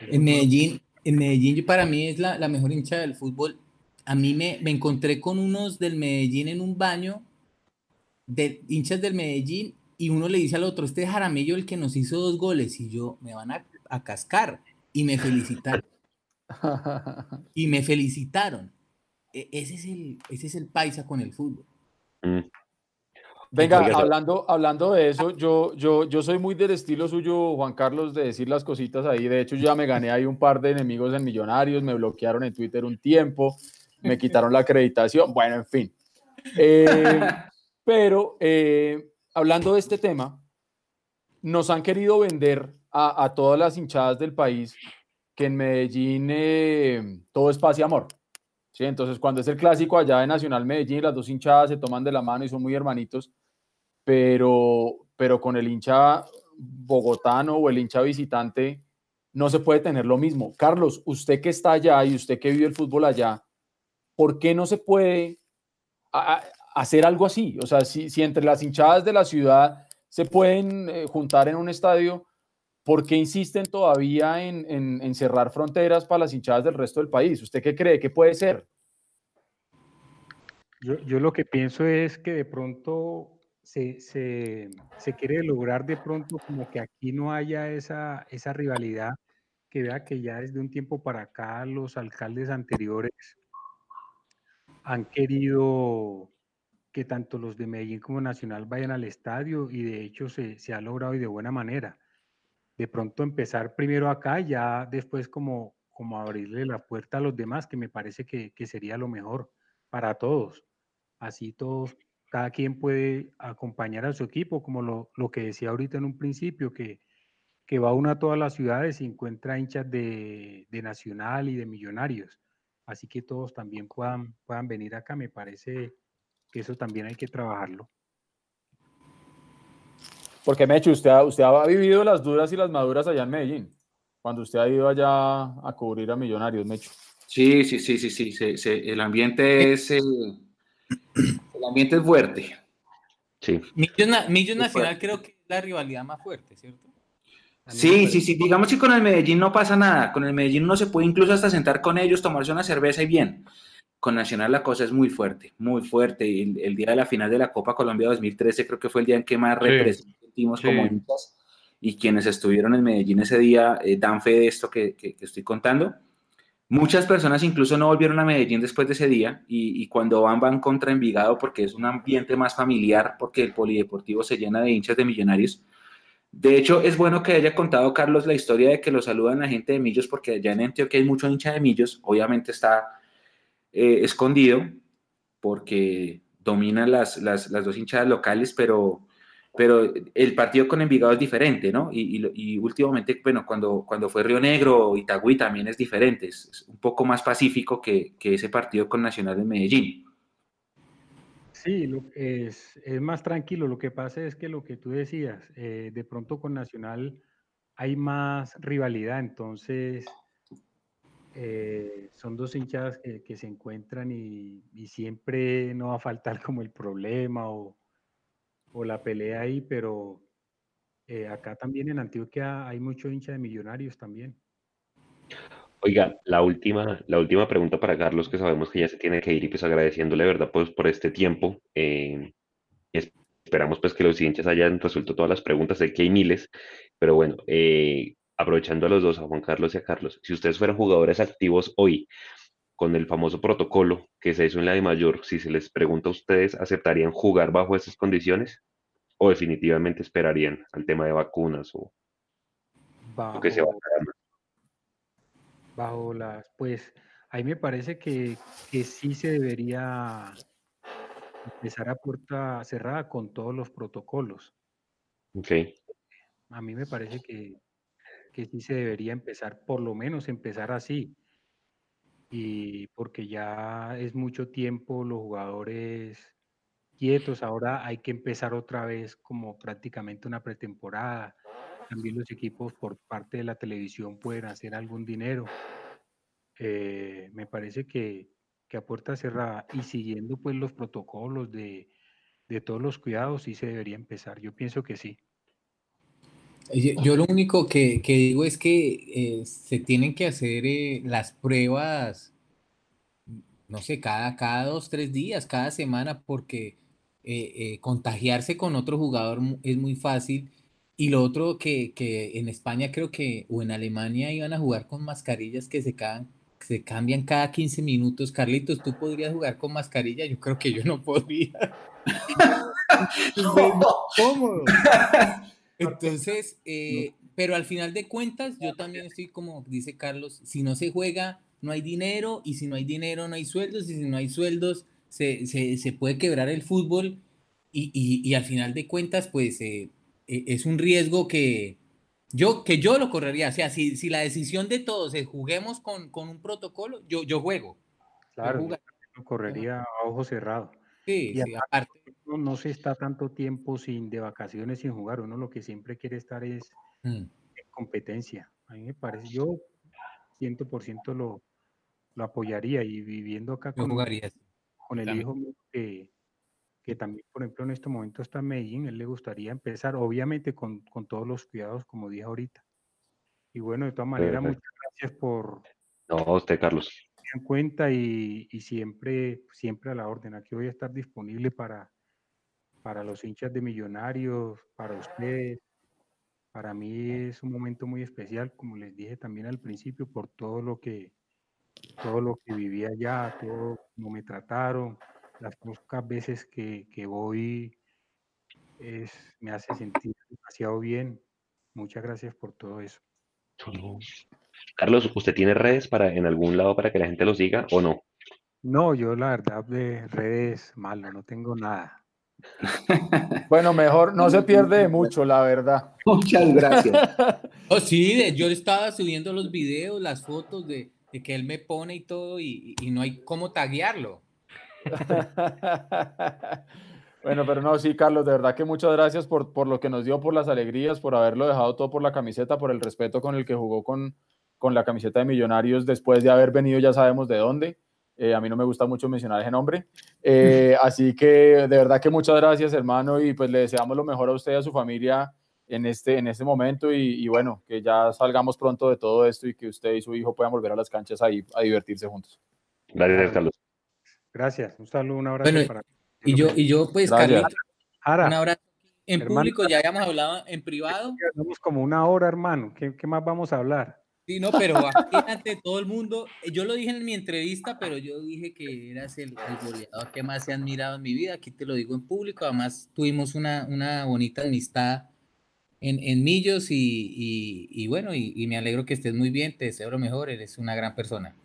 En Medellín, en Medellín para mí es la, la mejor hincha del fútbol. A mí me, me encontré con unos del Medellín en un baño de hinchas del Medellín y uno le dice al otro, este es Jaramillo el que nos hizo dos goles y yo me van a, cascar y me felicitaron. y me felicitaron. E, ese, es el, ese es el paisa con el fútbol. Mm. Venga, hablando, hablando de eso, yo, yo, yo soy muy del estilo suyo, Juan Carlos, de decir las cositas ahí. De hecho, ya me gané ahí un par de enemigos en Millonarios, me bloquearon en Twitter un tiempo, me quitaron la acreditación. Bueno, en fin. Eh, pero eh, hablando de este tema, nos han querido vender a, todas las hinchadas del país que en Medellín eh, todo es paz y amor. ¿sí? Entonces, cuando es el clásico allá de Nacional Medellín, las dos hinchadas se toman de la mano y son muy hermanitos, pero, pero con el hincha bogotano o el hincha visitante no se puede tener lo mismo. Carlos, usted que está allá y usted que vive el fútbol allá, ¿por qué no se puede hacer algo así. O sea, si, si entre las hinchadas de la ciudad se pueden eh, juntar en un estadio, ¿por qué insisten todavía en, en, cerrar fronteras para las hinchadas del resto del país? ¿Usted qué cree que puede ser? Yo, yo lo que pienso es que de pronto se, se, se, quiere lograr de pronto como que aquí no haya esa, esa rivalidad, que vea que ya desde un tiempo para acá los alcaldes anteriores han querido que tanto los de Medellín como Nacional vayan al estadio y de hecho se, ha logrado y de buena manera. De pronto empezar primero acá, ya después como, como abrirle la puerta a los demás, que me parece que, sería lo mejor para todos. Así todos, cada quien puede acompañar a su equipo, como lo, que decía ahorita en un principio, que, que va uno a todas las ciudades y encuentra hinchas de, de Nacional y de Millonarios. Así que todos también puedan, puedan venir acá, me parece eso también hay que trabajarlo. Porque Mecho, usted ha, usted ha vivido las duras y las maduras allá en Medellín, cuando usted ha ido allá a cubrir a Millonarios, Mecho. Sí, sí, sí, sí, sí, el ambiente es el, ambiente es fuerte. Sí. Millos, Nacional creo que es la rivalidad más fuerte, ¿cierto? Sí, sí, sí, digamos que con el Medellín no pasa nada, con el Medellín uno se puede incluso hasta sentar con ellos, tomarse una cerveza y bien, con Nacional la cosa es muy fuerte, muy fuerte. El, el, día de la final de la Copa Colombia 2013 creo que fue el día en que más representimos como hinchas y quienes estuvieron en Medellín ese día eh, dan fe de esto que, que, estoy contando. Muchas personas incluso no volvieron a Medellín después de ese día y, y, cuando van van contra Envigado porque es un ambiente más familiar, porque el polideportivo se llena de hinchas de millonarios. De hecho, es bueno que haya contado Carlos la historia de que lo saludan la gente de Millos porque allá en Antioquia hay mucho hincha de Millos, obviamente está eh, escondido porque dominan las, las, las, dos hinchadas locales, pero, pero el partido con Envigado es diferente, ¿no? Y, últimamente, bueno, cuando, cuando fue Río Negro, Itagüí también es diferente, es, un poco más pacífico que, que, ese partido con Nacional de Medellín. Sí, es, es, más tranquilo. Lo que pasa es que lo que tú decías, eh, de pronto con Nacional hay más rivalidad, entonces eh, son dos hinchadas que, se encuentran y, siempre no va a faltar como el problema o, la pelea ahí, pero eh, acá también en Antioquia hay mucho hincha de millonarios también. Oiga, la última, la última pregunta para Carlos, que sabemos que ya se tiene que ir y pues agradeciéndole, ¿verdad? Pues por este tiempo. Eh, esperamos pues que los hinchas hayan resuelto todas las preguntas, sé que hay miles, pero bueno, aprovechando a los dos, a Juan Carlos y a Carlos, si ustedes fueran jugadores activos hoy, con el famoso protocolo que se hizo en la de mayor, si se les pregunta a ustedes, ¿aceptarían jugar bajo esas condiciones? ¿O definitivamente esperarían al tema de vacunas o, bajo, que se va a Bajo las, pues, ahí me parece que, que sí se debería empezar a puerta cerrada con todos los protocolos. Ok. A mí me parece que, que sí se debería empezar, por lo menos empezar así. Y porque ya es mucho tiempo los jugadores quietos, ahora hay que empezar otra vez como prácticamente una pretemporada. También los equipos por parte de la televisión pueden hacer algún dinero. Eh, me parece que, que, a puerta cerrada y siguiendo pues los protocolos de, de todos los cuidados sí se debería empezar. Yo pienso que sí. Yo, lo único que, digo es que eh, se tienen que hacer eh, las pruebas, no sé, cada, cada dos, tres días, cada semana, porque eh, contagiarse con otro jugador es muy fácil. Y lo otro que, en España creo que, o en Alemania iban a jugar con mascarillas que se, se cambian cada 15 minutos. Carlitos, ¿tú podrías jugar con mascarilla? Yo creo que yo no podría. cómodo. Entonces, eh, pero al final de cuentas, yo también estoy como dice Carlos, si no se juega, no hay dinero, y si no hay dinero, no hay sueldos, y si no hay sueldos, se, se, puede quebrar el fútbol, y, y, al final de cuentas, pues eh, e, es un riesgo que yo, que yo lo correría. O sea, si, si la decisión de todos es juguemos con, con un protocolo, yo, yo juego. Claro, yo lo correría a ojo cerrado. Sí, sí aparte, no se está tanto tiempo sin de vacaciones sin jugar. Uno lo que siempre quiere estar es mm. en competencia. A mí me parece, yo 100% lo, lo apoyaría y viviendo acá con, con el hijo que, que también, por ejemplo, en este momento está en Medellín, él le gustaría empezar, obviamente con, con todos los cuidados, como dije ahorita. Y bueno, de todas maneras, muchas gracias por... No, usted, Carlos. En cuenta y, y siempre, siempre a la orden. Aquí voy a estar disponible para, para los hinchas de Millonarios, para ustedes. Para mí es un momento muy especial, como les dije también al principio, por todo lo que, todo lo que viví allá, todo como me trataron, las pocas veces que, que voy es, me hace sentir demasiado bien. Muchas gracias por todo eso. Carlos, ¿usted tiene redes para en algún lado para que la gente lo siga o no? No, yo la verdad de redes malo, no tengo nada. Bueno, mejor, no se pierde mucho, la verdad. Muchas gracias. Oh, sí, yo estaba subiendo los videos, las fotos de, que él me pone y todo, y, no hay cómo taguearlo. Bueno, pero no, sí, Carlos, de verdad que muchas gracias por, por lo que nos dio, por las alegrías, por haberlo dejado todo por la camiseta, por el respeto con el que jugó con, con la camiseta de Millonarios después de haber venido, ya sabemos de dónde. Eh, a mí no me gusta mucho mencionar ese nombre. Eh, así que de verdad que muchas gracias, hermano, y pues le deseamos lo mejor a usted y a su familia en este, en este momento y, bueno, que ya salgamos pronto de todo esto y que usted y su hijo puedan volver a las canchas ahí a divertirse juntos. Gracias, Carlos. Gracias. Un saludo, un abrazo para. Y yo, y yo pues, Carlitos, un abrazo en público, ya habíamos hablado en privado. Estamos como una hora, hermano. ¿Qué, ¿Qué, más vamos a hablar? Sí, no, pero aquí todo el mundo, yo lo dije en mi entrevista, pero yo dije que eras el, el goleador que más se ha admirado en mi vida. Aquí te lo digo en público. Además, tuvimos una, una bonita amistad en, en Millos y, y, bueno, y, y, me alegro que estés muy bien. Te deseo lo mejor. Eres una gran persona.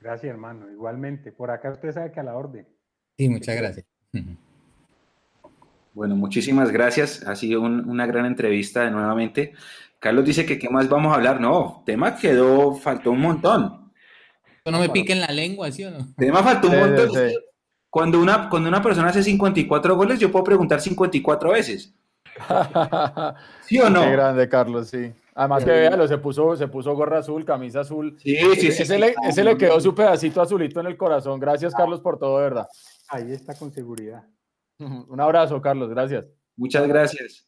Gracias, hermano. Igualmente. Por acá usted sabe que a la orden. Sí, muchas gracias. Bueno, muchísimas gracias. Ha sido una gran entrevista nuevamente. Carlos dice que qué más vamos a hablar. No, tema quedó, faltó un montón. No me piquen la lengua, ¿sí o no? Tema faltó un montón. Cuando, una, cuando una persona hace 54 goles, yo puedo preguntar 54 veces. ¿Sí o no? Qué grande, Carlos, sí. Además que véalo, se puso, se puso gorra azul, camisa azul. Sí, sí, sí. Ese, le, ese le quedó su pedacito azulito en el corazón. Gracias, Carlos, por todo, de verdad. Ahí está con seguridad. Un abrazo, Carlos, gracias. Muchas gracias.